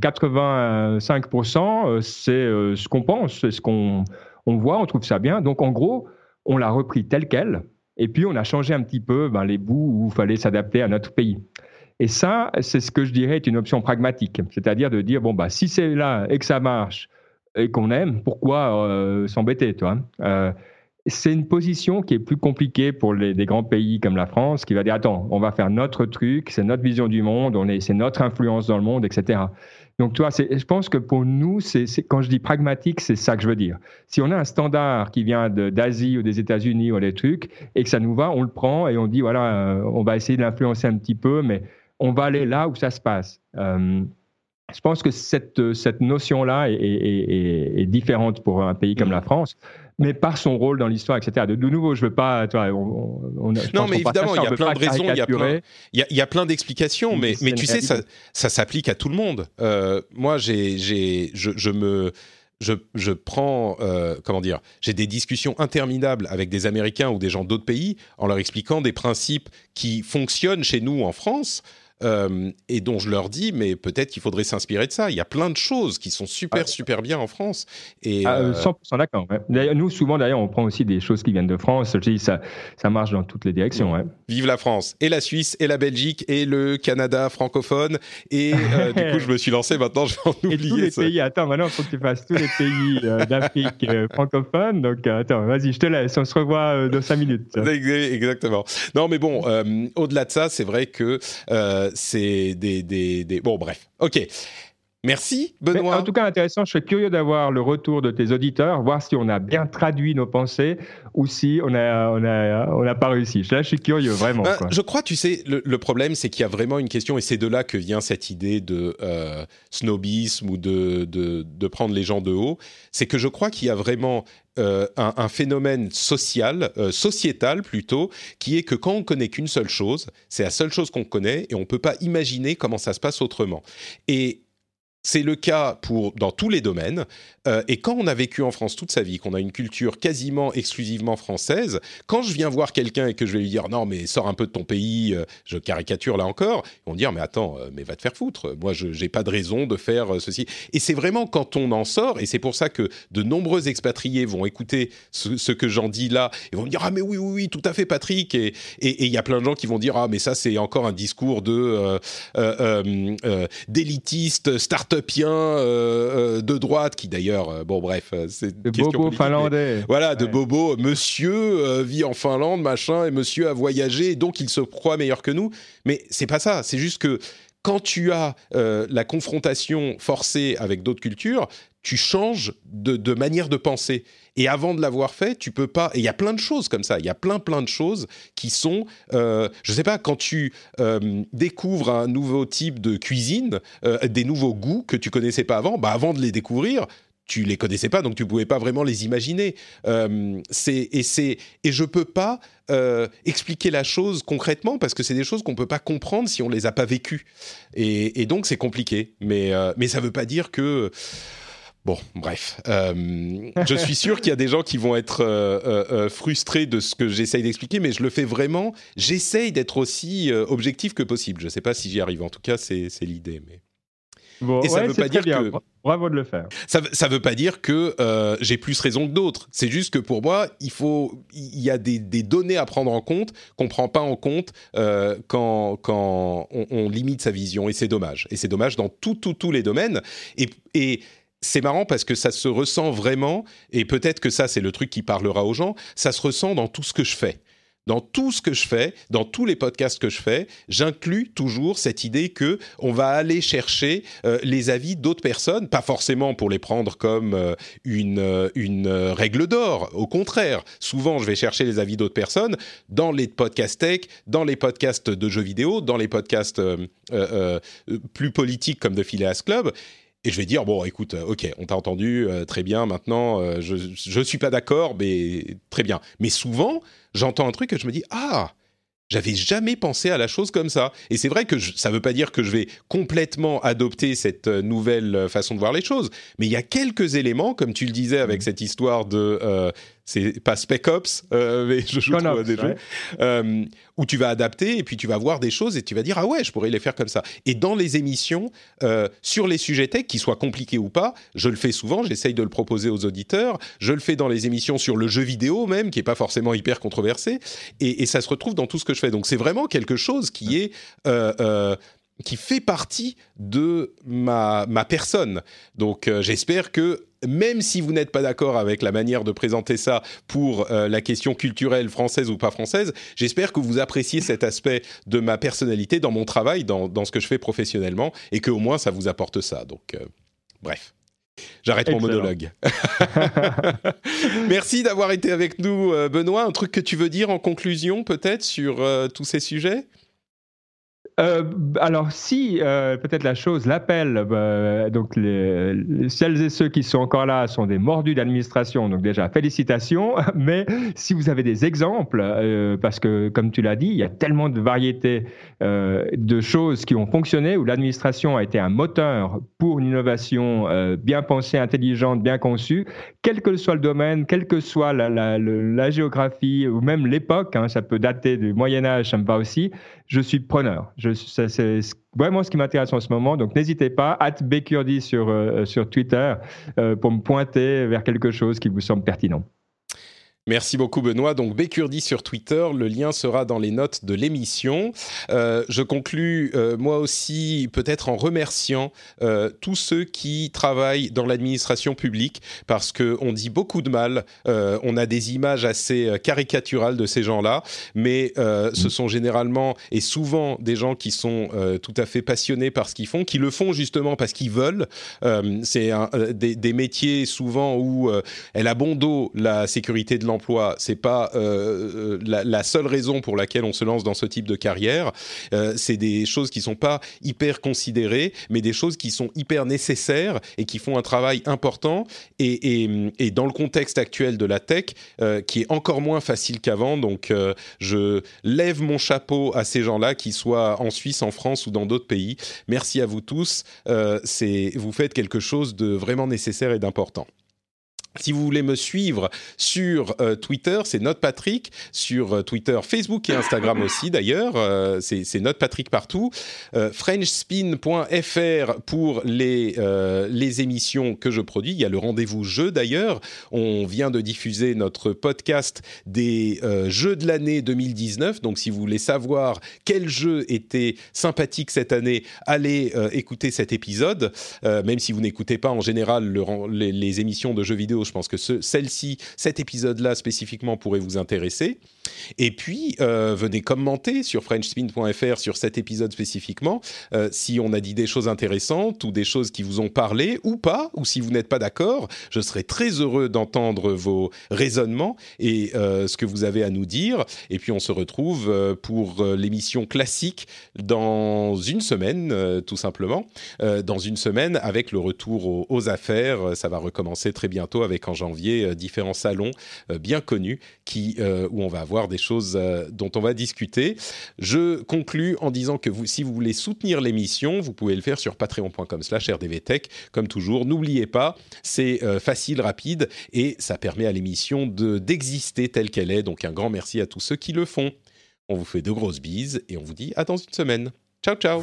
85%, euh, euh, c'est ce qu'on pense, c'est ce qu'on on voit, on trouve ça bien. Donc en gros, on l'a repris tel quel, et puis on a changé un petit peu ben, les bouts où il fallait s'adapter à notre pays. Et ça, c'est ce que je dirais est une option pragmatique, c'est-à-dire de dire bon bah si c'est là et que ça marche et qu'on aime, pourquoi s'embêter, toi c'est une position qui est plus compliquée pour les, grands pays comme la France, qui va dire attends, on va faire notre truc, c'est notre vision du monde, on est, c'est notre influence dans le monde, etc. Donc, toi, je pense que pour nous, c'est, quand je dis pragmatique, c'est ça que je veux dire. Si on a un standard qui vient d'Asie ou des États-Unis ou des trucs et que ça nous va, on le prend et on dit voilà, euh, on va essayer de l'influencer un petit peu, mais on va aller là où ça se passe. Euh, je pense que cette, cette notion-là est, est, est, différente pour un pays comme la France mais par son rôle dans l'histoire, etc. De, nouveau, je veux pas. Toi, on, non, mais évidemment, il y a plein de raisons, il y a plein, il y a, plein d'explications, mais, mais tu sais, ça, ça s'applique à tout le monde. Euh, moi, j'ai, je, je me je, je, prends, euh, comment dire, j'ai des discussions interminables avec des Américains ou des gens d'autres pays en leur expliquant des principes qui fonctionnent chez nous en France, euh, et dont je leur dis, mais peut-être qu'il faudrait s'inspirer de ça. Il y a plein de choses qui sont super, super bien en France. Et, 100% ah, euh, d'accord. Nous, souvent, d'ailleurs, on prend aussi des choses qui viennent de France. Je dis, ça, ça marche dans toutes les directions. Vive la France, et la Suisse, et la Belgique, et le Canada francophone. Et euh, [laughs] du coup, je me suis lancé, maintenant, je vais en oublier. Et tous les pays, attends, maintenant, il faut que tu fasses tous les pays [laughs] d'Afrique francophone. Donc, attends, vas-y, je te laisse. On se revoit dans cinq minutes. Exactement. Non, mais bon, au-delà de ça, c'est vrai que c'est des, des, Bon, bref. OK. Merci, Benoît. en tout cas, intéressant. Je suis curieux d'avoir le retour de tes auditeurs, voir si on a bien traduit nos pensées ou si on n'a on a, on a pas réussi. Là, je suis curieux, vraiment. Ben, je crois, tu sais, le, problème, c'est qu'il y a vraiment une question, et c'est de là que vient cette idée de euh, snobisme ou de, de, de, prendre les gens de haut. C'est que je crois qu'il y a vraiment euh, un, phénomène social, euh, sociétal plutôt, qui est que quand on connaît qu'une seule chose, c'est la seule chose qu'on connaît et on ne peut pas imaginer comment ça se passe autrement. Et c'est le cas pour dans tous les domaines. Euh, et quand on a vécu en France toute sa vie, qu'on a une culture quasiment exclusivement française, quand je viens voir quelqu'un et que je vais lui dire non mais sors un peu de ton pays, euh, je caricature là encore, ils vont dire mais attends euh, mais va te faire foutre. Moi je n'ai pas de raison de faire ceci. Et c'est vraiment quand on en sort et c'est pour ça que de nombreux expatriés vont écouter ce, que j'en dis là et vont me dire ah mais oui oui oui tout à fait Patrick et il y a plein de gens qui vont dire ah mais ça c'est encore un discours de d'élitiste start start-upien de droite qui d'ailleurs, bon bref, c'est de bobo finlandais. Voilà, de bobo. Monsieur vit en Finlande, machin, et monsieur a voyagé, donc il se croit meilleur que nous. Mais c'est pas ça. C'est juste que quand tu as la confrontation forcée avec d'autres cultures, tu changes de, manière de penser. Et avant de l'avoir fait, tu peux pas. Et il y a plein de choses comme ça. Il y a plein plein de choses qui sont. Euh, je sais pas quand tu euh, découvres un nouveau type de cuisine, euh, des nouveaux goûts que tu connaissais pas avant. Bah avant de les découvrir, tu les connaissais pas, donc tu pouvais pas vraiment les imaginer. Euh, c'est et c'est et je peux pas expliquer la chose concrètement parce que c'est des choses qu'on peut pas comprendre si on les a pas vécues. Et, donc c'est compliqué. Mais mais ça veut pas dire que Bon, bref. Euh, je suis sûr qu'il y a des gens qui vont être euh, euh, frustrés de ce que j'essaye d'expliquer, mais je le fais vraiment. J'essaye d'être aussi objectif que possible. Je ne sais pas si j'y arrive. En tout cas, c'est l'idée. Mais... Bon, Et ça veut pas dire que bravo de le faire. Ça, ne veut pas dire que j'ai plus raison que d'autres. C'est juste que pour moi, il faut, il y a des, données à prendre en compte qu'on prend pas en compte quand quand on, on, limite sa vision. Et c'est dommage. Et c'est dommage dans tous tous les domaines. Et, et c'est marrant parce que ça se ressent vraiment, et peut-être que ça c'est le truc qui parlera aux gens, ça se ressent dans tout ce que je fais. Dans tout ce que je fais, dans tous les podcasts que je fais, j'inclus toujours cette idée que on va aller chercher euh, les avis d'autres personnes, pas forcément pour les prendre comme euh, une, euh, règle d'or. Au contraire, souvent je vais chercher les avis d'autres personnes dans les podcasts tech, dans les podcasts de jeux vidéo, dans les podcasts plus politiques comme The Phileas Club, et je vais dire bon écoute euh, ok on t'a entendu euh, très bien maintenant euh, je je suis pas d'accord mais très bien mais souvent j'entends un truc et je me dis ah j'avais jamais pensé à la chose comme ça. Et c'est vrai que ça ne veut pas dire que je vais complètement adopter cette nouvelle façon de voir les choses, mais il y a quelques éléments, comme tu le disais avec mmh. cette histoire de c'est pas Spec Ops, euh, [laughs] mais je joue à des jeux, euh, où tu vas adapter et puis tu vas voir des choses et tu vas dire ah ouais, je pourrais les faire comme ça. Et dans les émissions euh, sur les sujets tech, qu'ils soient compliqués ou pas, je le fais souvent, j'essaye de le proposer aux auditeurs. Je le fais dans les émissions sur le jeu vidéo même, qui est pas forcément hyper controversé, et, et ça se retrouve dans tout ce que je fais. Donc c'est vraiment quelque chose qui est qui fait partie de ma, ma personne. Donc j'espère que même si vous n'êtes pas d'accord avec la manière de présenter ça pour euh, la question culturelle française ou pas française, j'espère que vous appréciez cet aspect de ma personnalité dans mon travail, dans, dans ce que je fais professionnellement, et que au moins ça vous apporte ça. Donc, euh, bref. J'arrête mon monologue. [laughs] Merci d'avoir été avec nous, euh, Benoît. Un truc que tu veux dire en conclusion, peut-être, sur tous ces sujets? Euh, alors, si euh, peut-être la chose l'appelle, euh, donc les, celles et ceux qui sont encore là sont des mordus d'administration, donc déjà félicitations. [laughs] Mais si vous avez des exemples, parce que comme tu l'as dit, il y a tellement de variétés de choses qui ont fonctionné où l'administration a été un moteur pour une innovation bien pensée, intelligente, bien conçue, quel que soit le domaine, quelle que soit la géographie ou même l'époque, hein, ça peut dater du Moyen Âge, ça me va aussi je suis preneur. c'est vraiment ce qui m'intéresse en ce moment. Donc n'hésitez pas, at euh, sur Twitter, euh, pour me pointer vers quelque chose qui vous semble pertinent. Merci beaucoup Benoît. Donc Bécurdi sur Twitter, le lien sera dans les notes de l'émission. Euh, je conclus euh, moi aussi peut-être en remerciant euh, tous ceux qui travaillent dans l'administration publique parce que on dit beaucoup de mal. on a des images assez caricaturales de ces gens-là, mais ce sont généralement et souvent des gens qui sont tout à fait passionnés par ce qu'ils font, qui le font justement parce qu'ils veulent. C'est des, métiers souvent où elle a bon dos la sécurité de l'emploi, c'est pas euh, euh, la, seule raison pour laquelle on se lance dans ce type de carrière. Euh, c'est des choses qui sont pas hyper considérées, mais des choses qui sont hyper nécessaires et qui font un travail important. Et, dans le contexte actuel de la tech, qui est encore moins facile qu'avant, donc je lève mon chapeau à ces gens-là, qu'ils soient en Suisse, en France ou dans d'autres pays. Merci à vous tous. c'est vous faites quelque chose de vraiment nécessaire et d'important. Si vous voulez me suivre sur euh, Twitter, c'est Note Patrick. Sur euh, Twitter, Facebook et Instagram [laughs] aussi d'ailleurs. Euh, c'est Note Patrick partout. Frenchspin.fr pour les, les émissions que je produis. Il y a le rendez-vous jeu d'ailleurs. On vient de diffuser notre podcast des jeux de l'année 2019. Donc si vous voulez savoir quel jeu était sympathique cette année, allez écouter cet épisode. même si vous n'écoutez pas en général le, les, les émissions de jeux vidéo je pense que celle-ci, cet épisode-là spécifiquement pourrait vous intéresser. Et puis, euh, venez commenter sur frenchspin.fr sur cet épisode spécifiquement, euh, si on a dit des choses intéressantes ou des choses qui vous ont parlé ou pas, ou si vous n'êtes pas d'accord. Je serai très heureux d'entendre vos raisonnements et euh, ce que vous avez à nous dire. Et puis, on se retrouve pour l'émission classique dans une semaine, tout simplement. dans une semaine, avec le retour aux, affaires. Ça va recommencer très bientôt en janvier différents salons bien connus qui, où on va avoir des choses euh, dont on va discuter. Je conclus en disant que vous, si vous voulez soutenir l'émission, vous pouvez le faire sur patreon.com/slash rdvtech. Comme toujours, n'oubliez pas, c'est euh, facile, rapide et ça permet à l'émission de d'exister telle qu'elle est. Donc un grand merci à tous ceux qui le font. On vous fait de grosses bises et on vous dit à dans une semaine. Ciao, ciao